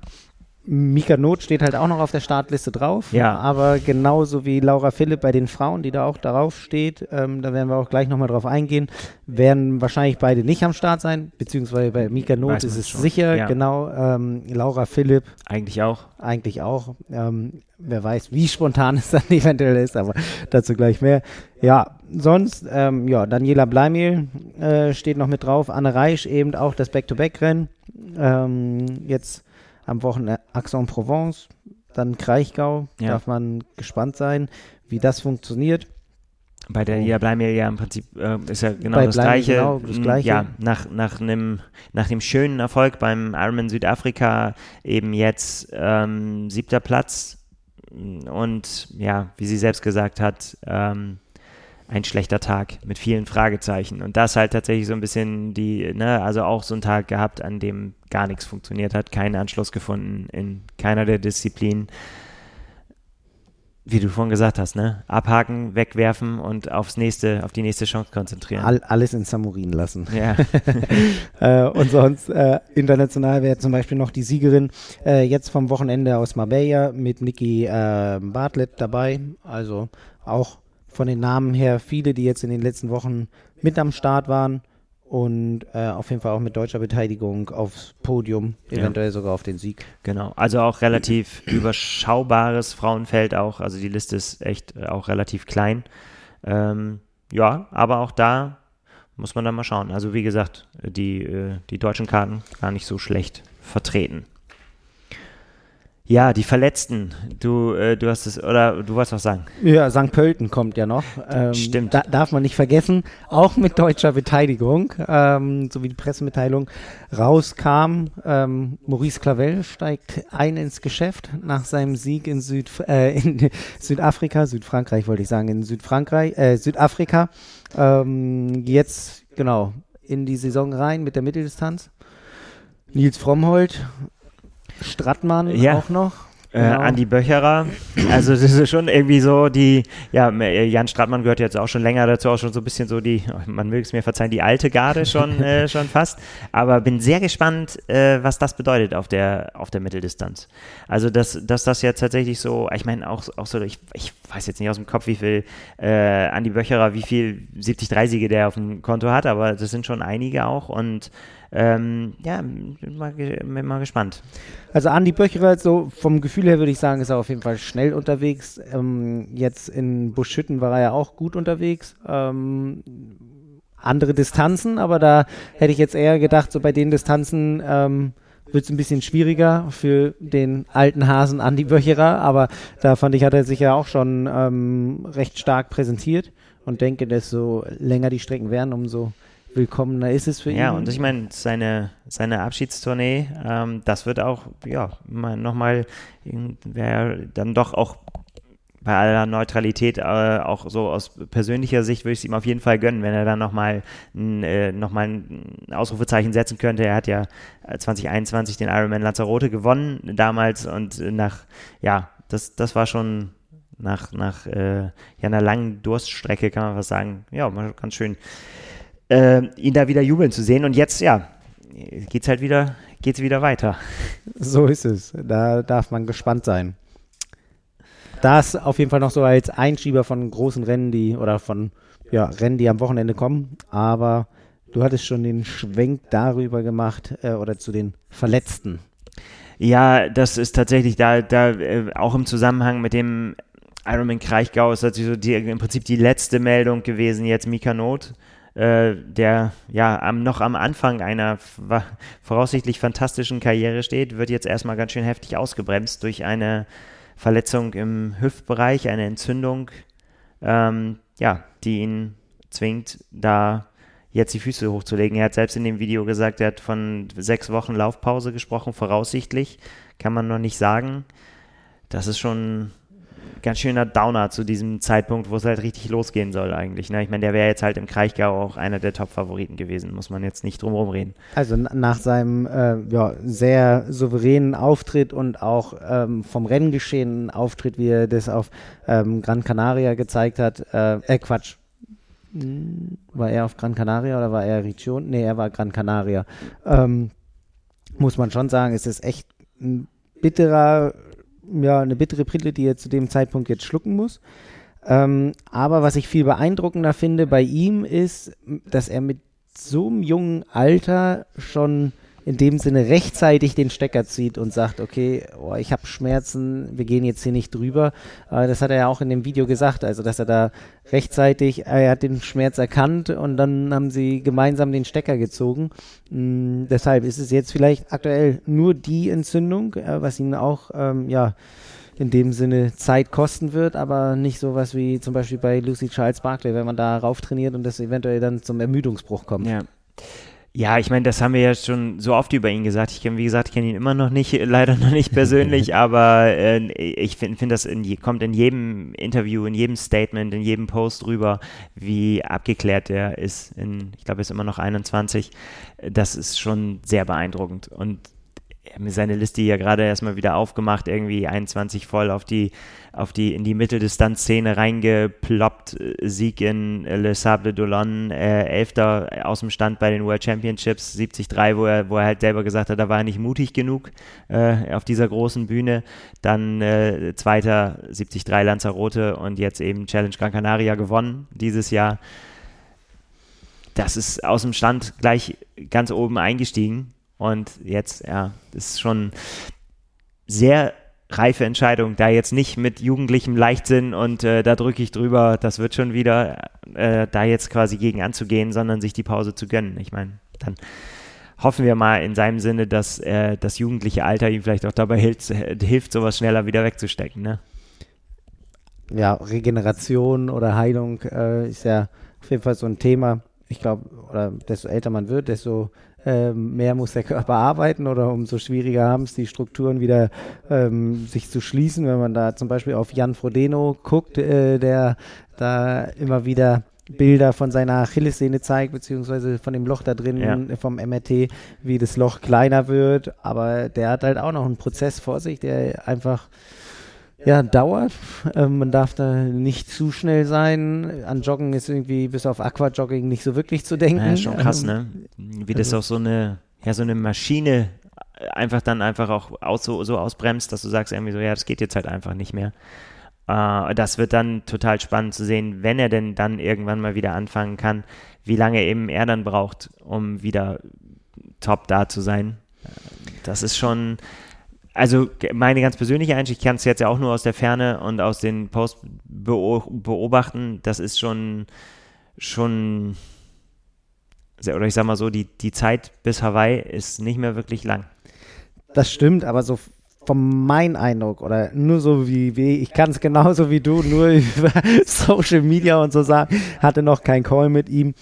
Mika Not steht halt auch noch auf der Startliste drauf. Ja. Aber genauso wie Laura Philipp bei den Frauen, die da auch darauf steht, ähm, da werden wir auch gleich nochmal drauf eingehen, werden wahrscheinlich beide nicht am Start sein, beziehungsweise bei Mika Not ist es schon. sicher, Ja. genau. Ähm, Laura Philipp Eigentlich auch. eigentlich auch. Ähm, wer weiß, wie spontan es dann eventuell ist, aber dazu gleich mehr. Ja, sonst, ähm, ja, Daniela Bleimel äh, steht noch mit drauf. Anne Reisch eben auch das Back-to-Back-Rennen. Ähm, jetzt am Wochenende Aix-en-Provence, dann Kraichgau. Ja. Darf man gespannt sein, wie das funktioniert. Bei der ja bleiben wir ja im Prinzip äh, ist ja genau Bei das gleiche. genau das Mm, Gleiche. Ja, nach, nach, einem, nach dem schönen Erfolg beim Ironman Südafrika eben jetzt ähm, siebter Platz und ja, wie sie selbst gesagt hat, ähm, ein schlechter Tag mit vielen Fragezeichen. Und das halt tatsächlich so ein bisschen die, ne, also auch so ein Tag gehabt, an dem gar nichts funktioniert hat, keinen Anschluss gefunden in keiner der Disziplinen. Wie du vorhin gesagt hast, ne? Abhaken, wegwerfen und aufs nächste, auf die nächste Chance konzentrieren. All, alles in Samurin lassen. ja, äh, und sonst äh, international wäre zum Beispiel noch die Siegerin äh, jetzt vom Wochenende aus Marbella mit Niki äh, Bartlett dabei. Also auch von den Namen her viele, die jetzt in den letzten Wochen mit am Start waren und äh, auf jeden Fall auch mit deutscher Beteiligung aufs Podium, Ja. eventuell sogar auf den Sieg. genau. Also auch relativ überschaubares Frauenfeld auch. Also die Liste ist echt äh, auch relativ klein. Ähm, ja, aber auch da muss man dann mal schauen. Also wie gesagt, die, äh, die deutschen Karten gar nicht so schlecht vertreten. Ja, die Verletzten. Du, äh, du hast es, oder du wolltest was sagen. Ja, St. Pölten kommt ja noch. Ähm, Stimmt. Da, darf man nicht vergessen, auch mit deutscher Beteiligung, ähm, so wie die Pressemitteilung rauskam. Ähm, Maurice Clavel steigt ein ins Geschäft nach seinem Sieg in, Süd, äh, in Südafrika, Südfrankreich wollte ich sagen, in Südfrankreich, äh, Südafrika. Ähm, jetzt, genau, in die Saison rein mit der Mitteldistanz. Nils Frommholt, Strattmann Ja. auch noch. Äh, Genau. Andi Böcherer, also das ist schon irgendwie so die, ja, äh, Jan Stratmann gehört jetzt auch schon länger dazu, auch schon so ein bisschen so die, man möge es mir verzeihen, die alte Garde schon, äh, schon fast, aber bin sehr gespannt, äh, was das bedeutet auf der, auf der Mitteldistanz. Also, dass, dass das jetzt tatsächlich so, ich meine auch, auch so, ich, ich weiß jetzt nicht aus dem Kopf, wie viel äh, Andi Böcherer, wie viel 70-3-Siege der auf dem Konto hat, aber das sind schon einige auch und ähm, ja, bin mal, bin mal gespannt. Also Andi Böcherer, so vom Gefühl her würde ich sagen, ist er auf jeden Fall schnell unterwegs. Ähm, jetzt in Buschütten war er ja auch gut unterwegs. Ähm, andere Distanzen, aber da hätte ich jetzt eher gedacht, so bei den Distanzen ähm, wird es ein bisschen schwieriger für den alten Hasen Andi Böcherer, aber da fand ich, hat er sich ja auch schon ähm, recht stark präsentiert und denke, desto länger die Strecken werden, umso willkommener ist es für ihn. Ja, und ich meine, seine, seine Abschiedstournee, ähm, das wird auch, ja, nochmal, wäre dann doch auch bei aller Neutralität, äh, auch so aus persönlicher Sicht würde ich es ihm auf jeden Fall gönnen, wenn er dann nochmal äh, noch ein Ausrufezeichen setzen könnte. Er hat ja 2021 den Ironman Lanzarote gewonnen damals und nach, ja, das, das war schon nach, nach äh, ja, einer langen Durststrecke, kann man was sagen. Ja, ganz schön, äh, ihn da wieder jubeln zu sehen. Und jetzt, ja, geht's halt wieder, geht's wieder weiter. So ist es. Da darf man gespannt sein das auf jeden Fall noch so als Einschieber von großen Rennen, die oder von ja, Rennen, die am Wochenende kommen. Aber du hattest schon den Schwenk darüber gemacht äh, oder zu den Verletzten. Ja, das ist tatsächlich da, da äh, auch im Zusammenhang mit dem Ironman Kraichgau ist natürlich so die, im Prinzip die letzte Meldung gewesen, jetzt Mika Not, äh, der ja am, noch am Anfang einer voraussichtlich fantastischen Karriere steht, wird jetzt erstmal ganz schön heftig ausgebremst durch eine Verletzung im Hüftbereich, eine Entzündung, ähm, ja, die ihn zwingt, da jetzt die Füße hochzulegen. Er hat selbst in dem Video gesagt, er hat von sechs Wochen Laufpause gesprochen, voraussichtlich. Kann man noch nicht sagen. Das ist schon ganz schöner Downer zu diesem Zeitpunkt, wo es halt richtig losgehen soll eigentlich. Ne? Ich meine, der wäre jetzt halt im Kraichgau auch einer der Top-Favoriten gewesen, muss man jetzt nicht drum reden. Also nach seinem äh, ja, sehr souveränen Auftritt und auch ähm, vom Renngeschehen Auftritt, wie er das auf ähm, Gran Canaria gezeigt hat, äh, äh Quatsch, hm, war er auf Gran Canaria oder war er Region? Nee, er war Gran Canaria. Ähm, muss man schon sagen, es ist echt ein bitterer ja, eine bittere Brille, die er zu dem Zeitpunkt jetzt schlucken muss. Ähm, aber was ich viel beeindruckender finde bei ihm ist, dass er mit so einem jungen Alter schon in dem Sinne rechtzeitig den Stecker zieht und sagt, okay, oh, ich habe Schmerzen, wir gehen jetzt hier nicht drüber. Äh, das hat er ja auch in dem Video gesagt, also dass er da rechtzeitig, er hat den Schmerz erkannt und dann haben sie gemeinsam den Stecker gezogen. Mm, deshalb ist es jetzt vielleicht aktuell nur die Entzündung, äh, was ihn auch, ähm, ja, in dem Sinne Zeit kosten wird, aber nicht sowas wie zum Beispiel bei Lucy Charles Barkley, wenn man da rauf trainiert und das eventuell dann zum Ermüdungsbruch kommt. Ja. Ja, ich meine, das haben wir ja schon so oft über ihn gesagt. Ich kenne, wie gesagt, kenne ihn immer noch nicht, leider noch nicht persönlich, aber äh, ich finde, find, das in, kommt in jedem Interview, in jedem Statement, in jedem Post rüber, wie abgeklärt er ist. In, ich glaube, er ist immer noch 21. Das ist schon sehr beeindruckend. Und mir seine Liste hier gerade erstmal wieder aufgemacht, irgendwie 21 voll auf die, auf die, in die Mitteldistanzszene reingeploppt, Sieg in Le Sable d'Olonne, äh, Elfter aus dem Stand bei den World Championships, 73, wo er, wo er halt selber gesagt hat, da war er nicht mutig genug äh, auf dieser großen Bühne, dann äh, Zweiter, 73 Lanzarote und jetzt eben Challenge Gran Canaria gewonnen dieses Jahr. Das ist aus dem Stand gleich ganz oben eingestiegen und jetzt, ja, ist schon sehr reife Entscheidung, da jetzt nicht mit jugendlichem Leichtsinn und äh, da drücke ich drüber, das wird schon wieder, äh, da jetzt quasi gegen anzugehen, sondern sich die Pause zu gönnen. Ich meine, dann hoffen wir mal in seinem Sinne, dass äh, das jugendliche Alter ihm vielleicht auch dabei hilft, hilft, sowas schneller wieder wegzustecken. Ne? Ja, Regeneration oder Heilung äh, ist ja auf jeden Fall so ein Thema. Ich glaube, oder desto älter man wird, desto ähm, mehr muss der Körper arbeiten oder umso schwieriger haben es die Strukturen wieder ähm, sich zu schließen. Wenn man da zum Beispiel auf Jan Frodeno guckt, äh, der da immer wieder Bilder von seiner Achillessehne zeigt, beziehungsweise von dem Loch da drin ja. vom MRT, wie das Loch kleiner wird. Aber der hat halt auch noch einen Prozess vor sich, der einfach ja, dauert. Ähm, man darf da nicht zu schnell sein. An Joggen ist irgendwie bis auf Aquajogging nicht so wirklich zu denken. Ja, schon krass, ne? Wie das also, auch so eine, ja, so eine Maschine einfach dann einfach auch aus, so, so ausbremst, dass du sagst irgendwie so, ja, das geht jetzt halt einfach nicht mehr. Uh, das wird dann total spannend zu sehen, wenn er denn dann irgendwann mal wieder anfangen kann, wie lange eben er dann braucht, um wieder top da zu sein. Das ist schon, also meine ganz persönliche Einsicht, ich kann es jetzt ja auch nur aus der Ferne und aus den Posts beobachten, das ist schon, schon, oder ich sag mal so, die, die Zeit bis Hawaii ist nicht mehr wirklich lang. Das stimmt, aber so von meinem Eindruck oder nur so wie, wie ich kann es genauso wie du, nur über Social Media und so sagen, hatte noch kein Call mit ihm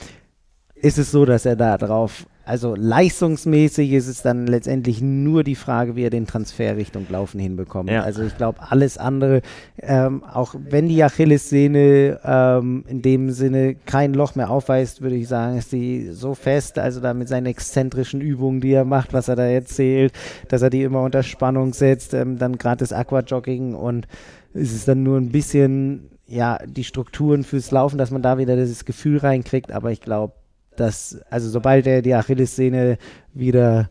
ist es so, dass er da drauf also leistungsmäßig ist es dann letztendlich nur die Frage, wie er den Transfer Richtung Laufen hinbekommt. Ja. Also ich glaube, alles andere, ähm, auch wenn die Achillessehne ähm, in dem Sinne kein Loch mehr aufweist, würde ich sagen, ist die so fest, also da mit seinen exzentrischen Übungen, die er macht, was er da erzählt, dass er die immer unter Spannung setzt, ähm, dann gerade das Aquajogging und es ist dann nur ein bisschen ja, die Strukturen fürs Laufen, dass man da wieder dieses Gefühl reinkriegt, aber ich glaube, dass, also sobald er die Achillessehne wieder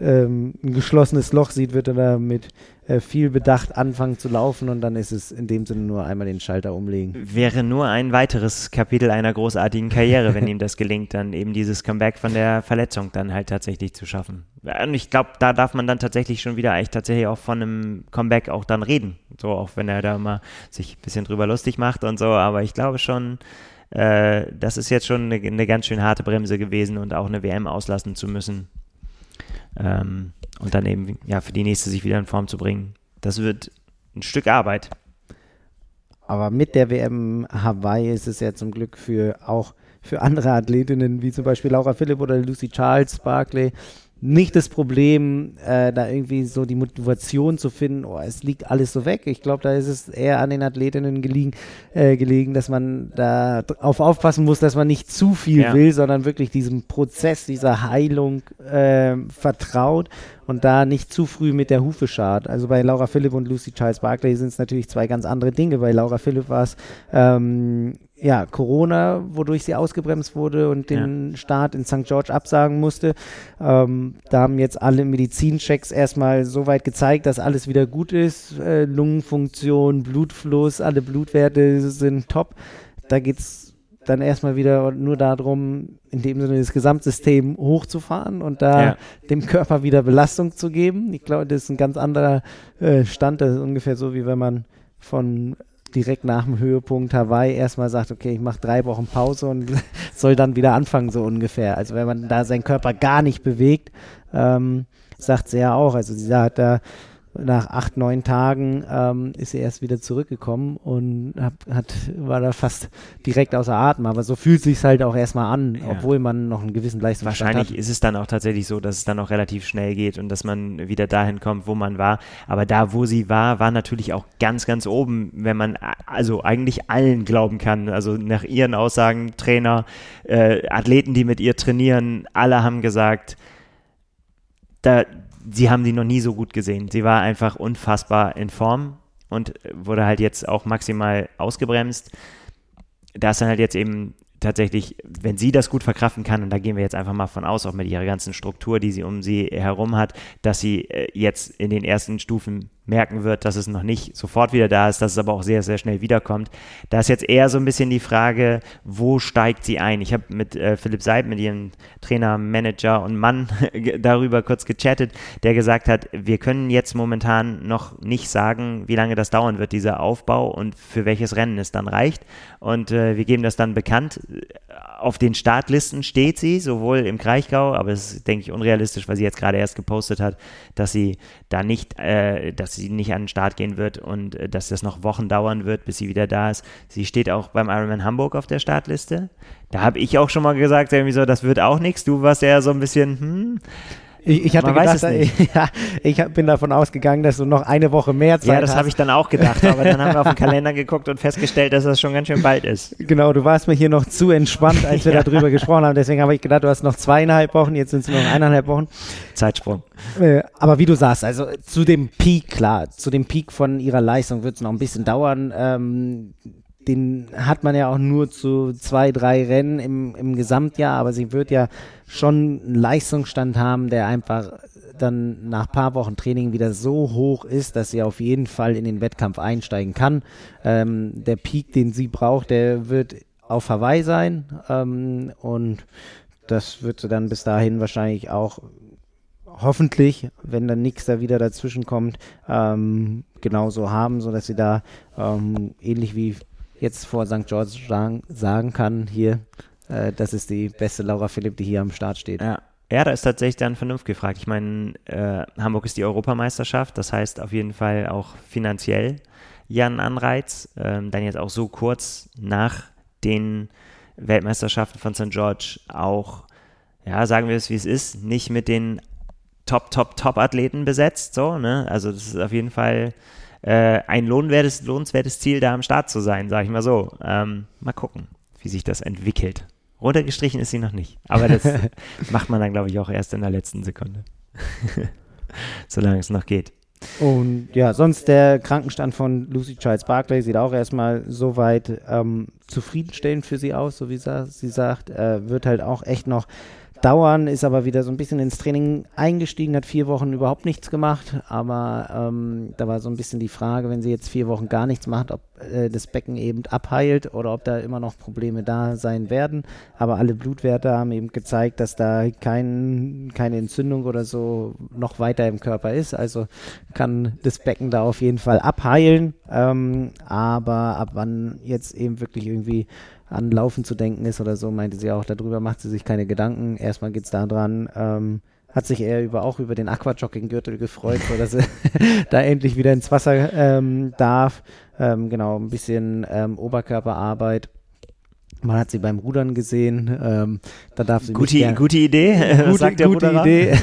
ähm, ein geschlossenes Loch sieht, wird er da mit äh, viel Bedacht anfangen zu laufen und dann ist es in dem Sinne nur einmal den Schalter umlegen. Wäre nur ein weiteres Kapitel einer großartigen Karriere, wenn ihm das gelingt, dann eben dieses Comeback von der Verletzung dann halt tatsächlich zu schaffen. Und ich glaube, da darf man dann tatsächlich schon wieder eigentlich tatsächlich auch von einem Comeback auch dann reden. So, auch wenn er da mal sich ein bisschen drüber lustig macht und so, aber ich glaube schon, äh, das ist jetzt schon eine, eine, ganz schön harte Bremse gewesen und auch eine WM auslassen zu müssen. Ähm, und dann eben ja, für die nächste sich wieder in Form zu bringen. Das wird ein Stück Arbeit. Aber mit der WM Hawaii ist es ja zum Glück für auch für andere Athletinnen, wie zum Beispiel Laura Philipp oder Lucy Charles Barclay, nicht das Problem, äh, da irgendwie so die Motivation zu finden, oh, es liegt alles so weg. Ich glaube, da ist es eher an den Athletinnen gelegen, äh, gelegen dass man da auf aufpassen muss, dass man nicht zu viel ja. will, sondern wirklich diesem Prozess dieser Heilung äh, vertraut und da nicht zu früh mit der Hufe schart. Also bei Laura Philipp und Lucy Charles Barclay sind es natürlich zwei ganz andere Dinge. Bei Laura Philipp war es ähm, ja, Corona, wodurch sie ausgebremst wurde und den ja. Start in St. George absagen musste. Ähm, da haben jetzt alle Medizinchecks erstmal so weit gezeigt, dass alles wieder gut ist. Äh, Lungenfunktion, Blutfluss, alle Blutwerte sind top. Da geht es dann erstmal wieder nur darum, in dem Sinne das Gesamtsystem hochzufahren und da ja. dem Körper wieder Belastung zu geben. Ich glaube, das ist ein ganz anderer äh, Stand. Das ist ungefähr so, wie wenn man von direkt nach dem Höhepunkt Hawaii erstmal sagt, okay, ich mache drei Wochen Pause und soll dann wieder anfangen, so ungefähr. Also wenn man da seinen Körper gar nicht bewegt, ähm, sagt sie ja auch. Also sie hat da nach acht, neun Tagen ähm, ist sie erst wieder zurückgekommen und hab, hat, war da fast direkt außer Atem. Aber so fühlt sich halt auch erstmal an, ja. obwohl man noch einen gewissen Leistungsstand Wahrscheinlich hat. ist es dann auch tatsächlich so, dass es dann auch relativ schnell geht und dass man wieder dahin kommt, wo man war. Aber da, wo sie war, war natürlich auch ganz, ganz oben, wenn man also eigentlich allen glauben kann. Also nach ihren Aussagen, Trainer, äh, Athleten, die mit ihr trainieren, alle haben gesagt, da, sie haben sie noch nie so gut gesehen. Sie war einfach unfassbar in Form und wurde halt jetzt auch maximal ausgebremst. Da ist dann halt jetzt eben tatsächlich, wenn sie das gut verkraften kann, und da gehen wir jetzt einfach mal von aus, auch mit ihrer ganzen Struktur, die sie um sie herum hat, dass sie äh, jetzt in den ersten Stufen merken wird, dass es noch nicht sofort wieder da ist, dass es aber auch sehr, sehr schnell wiederkommt. Da ist jetzt eher so ein bisschen die Frage, wo steigt sie ein? Ich habe mit äh, Philipp Seib, mit ihrem Trainer, Manager und Mann darüber kurz gechattet, der gesagt hat, wir können jetzt momentan noch nicht sagen, wie lange das dauern wird, dieser Aufbau und für welches Rennen es dann reicht. Und äh, wir geben das dann bekannt auf den Startlisten steht sie, sowohl im Kraichgau, aber es ist, denke ich, unrealistisch, weil sie jetzt gerade erst gepostet hat, dass sie da nicht, äh, dass sie nicht an den Start gehen wird und äh, dass das noch Wochen dauern wird, bis sie wieder da ist. Sie steht auch beim Ironman Hamburg auf der Startliste. Da habe ich auch schon mal gesagt, irgendwie so, das wird auch nichts. Du warst ja so ein bisschen, hm, ich, ich hatte Man gedacht, ja, ich bin davon ausgegangen, dass du noch eine Woche mehr Zeit hast. Ja, das habe ich dann auch gedacht, aber dann haben wir auf den Kalender geguckt und festgestellt, dass das schon ganz schön bald ist. Genau, du warst mir hier noch zu entspannt, als wir ja. darüber gesprochen haben. Deswegen habe ich gedacht, du hast noch zweieinhalb Wochen, jetzt sind es nur noch eineinhalb Wochen. Zeitsprung. Äh, aber wie du sagst, also zu dem Peak, klar, zu dem Peak von ihrer Leistung wird es noch ein bisschen dauern. Ähm, den hat man ja auch nur zu zwei, drei Rennen im, im Gesamtjahr, aber sie wird ja schon einen Leistungsstand haben, der einfach dann nach ein paar Wochen Training wieder so hoch ist, dass sie auf jeden Fall in den Wettkampf einsteigen kann. Ähm, der Peak, den sie braucht, der wird auf Hawaii sein ähm, und das wird sie dann bis dahin wahrscheinlich auch hoffentlich, wenn dann nichts da wieder dazwischen kommt, ähm, genauso haben, sodass sie da ähm, ähnlich wie jetzt vor St. George sagen, kann, hier, äh, das ist die beste Laura Philipp, die hier am Start steht. Ja. Ja, da ist tatsächlich dann Vernunft gefragt. Ich meine, äh, Hamburg ist die Europameisterschaft, das heißt auf jeden Fall auch finanziell ja ein Anreiz. Ähm, dann jetzt auch so kurz nach den Weltmeisterschaften von St. George auch, ja, sagen wir es wie es ist, nicht mit den Top, Top, Top-Athleten besetzt. So, ne? Also das ist auf jeden Fall äh, ein lohnwertes, lohnenswertes Ziel, da am Start zu sein, sage ich mal so. Ähm, mal gucken, wie sich das entwickelt. Runtergestrichen ist sie noch nicht, aber das macht man dann, glaube ich, auch erst in der letzten Sekunde. Solange es noch geht. Und ja, sonst der Krankenstand von Lucy Childs Barclay sieht auch erstmal soweit ähm, zufriedenstellend für sie aus, so wie sie, sie sagt. Äh, wird halt auch echt noch dauern, ist aber wieder so ein bisschen ins Training eingestiegen, hat vier Wochen überhaupt nichts gemacht, aber ähm, da war so ein bisschen die Frage, wenn sie jetzt vier Wochen gar nichts macht, ob äh, das Becken eben abheilt oder ob da immer noch Probleme da sein werden. Aber alle Blutwerte haben eben gezeigt, dass da kein, keine Entzündung oder so noch weiter im Körper ist. Also kann das Becken da auf jeden Fall abheilen. Ähm, aber ab wann jetzt eben wirklich irgendwie an Laufen zu denken ist oder so, meinte sie auch, darüber macht sie sich keine Gedanken. Erstmal geht es daran, ähm, hat sich eher über, auch über den Aquajogging-Gürtel gefreut, so dass er da endlich wieder ins Wasser ähm, darf. Ähm, genau, ein bisschen ähm, Oberkörperarbeit man hat sie beim Rudern gesehen. Ähm, da darf sie gute, mich gern, gute Idee, gute, sagt der gute Ruderer. Idee.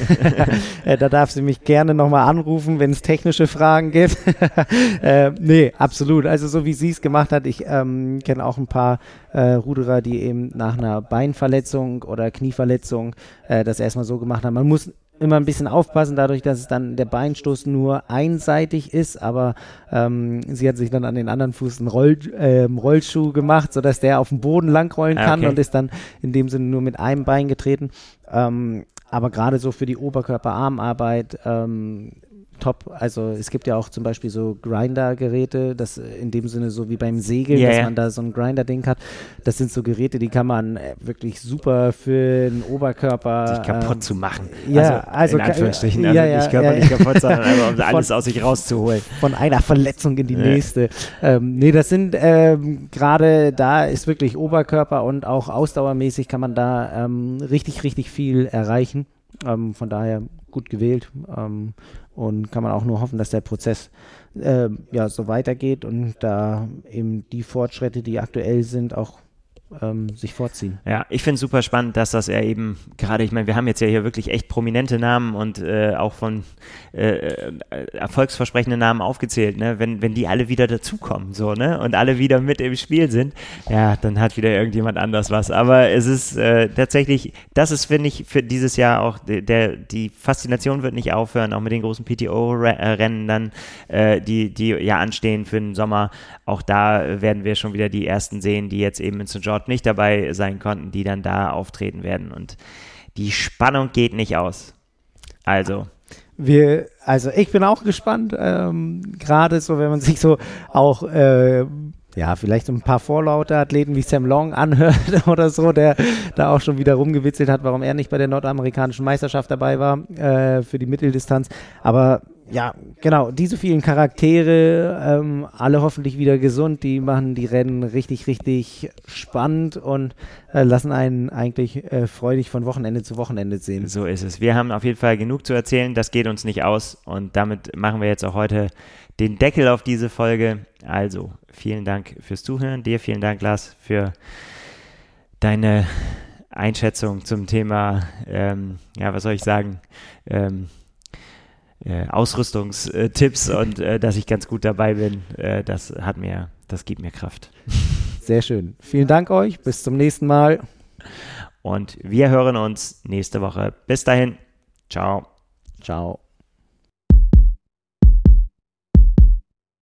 Äh, da darf sie mich gerne nochmal anrufen, wenn es technische Fragen gibt. äh, nee, absolut. Also so wie sie es gemacht hat, ich ähm, kenne auch ein paar äh, Ruderer, die eben nach einer Beinverletzung oder Knieverletzung äh, das erstmal so gemacht haben. Man muss immer ein bisschen aufpassen, dadurch, dass es dann der Beinstoß nur einseitig ist, aber ähm, sie hat sich dann an den anderen Fuß einen Roll, äh, Rollschuh gemacht, sodass der auf dem Boden langrollen ah, kann okay. und ist dann in dem Sinne nur mit einem Bein getreten. Ähm, aber gerade so für die Oberkörper-Armarbeit ähm, top. Also es gibt ja auch zum Beispiel so Grinder-Geräte, das in dem Sinne so wie beim Segeln, yeah, dass man da so ein Grinder-Ding hat. Das sind so Geräte, die kann man äh, wirklich super für den Oberkörper sich kaputt ähm, zu machen. Ja, also, also in Anführungsstrichen, also ja, ja, nicht Körper ja, kaputt, sondern einfach um alles von, aus sich rauszuholen. Von einer Verletzung in die nächste. Ähm, nee, das sind ähm, gerade da ist wirklich Oberkörper und auch ausdauermäßig kann man da ähm, richtig, richtig viel erreichen. Ähm, von daher gut gewählt. Ähm, und kann man auch nur hoffen, dass der Prozess äh, ja so weitergeht und da eben die Fortschritte, die aktuell sind, auch ähm, sich vorziehen. Ja, ich finde es super spannend, dass das er eben gerade, ich meine, wir haben jetzt ja hier wirklich echt prominente Namen und äh, auch von äh, äh, erfolgsversprechenden Namen aufgezählt, ne? Wenn, wenn die alle wieder dazukommen, so, ne? Und alle wieder mit im Spiel sind, ja, dann hat wieder irgendjemand anders was. Aber es ist äh, tatsächlich, das ist, finde ich, für dieses Jahr auch, der, die Faszination wird nicht aufhören, auch mit den großen PTO-Rennen dann, äh, die, die ja anstehen für den Sommer. Auch da werden wir schon wieder die ersten sehen, die jetzt eben in St. George nicht dabei sein konnten, die dann da auftreten werden. Und die Spannung geht nicht aus. Also. Wir, also ich bin auch gespannt, ähm, gerade so, wenn man sich so auch äh, ja, vielleicht so ein paar vorlaute Athleten wie Sam Long anhört oder so, der da auch schon wieder rumgewitzelt hat, warum er nicht bei der nordamerikanischen Meisterschaft dabei war äh, für die Mitteldistanz. Aber ja, genau, diese vielen Charaktere, ähm, alle hoffentlich wieder gesund, die machen die Rennen richtig, richtig spannend und äh, lassen einen eigentlich äh, freudig von Wochenende zu Wochenende sehen. So ist es. Wir haben auf jeden Fall genug zu erzählen, das geht uns nicht aus und damit machen wir jetzt auch heute den Deckel auf diese Folge. Also, vielen Dank fürs Zuhören, dir vielen Dank, Lars, für deine Einschätzung zum Thema, ähm, ja, was soll ich sagen, ähm, äh, Ausrüstungstipps und äh, dass ich ganz gut dabei bin, äh, das hat mir, das gibt mir Kraft. Sehr schön. Vielen Dank euch. Bis zum nächsten Mal. Und wir hören uns nächste Woche. Bis dahin. Ciao. Ciao.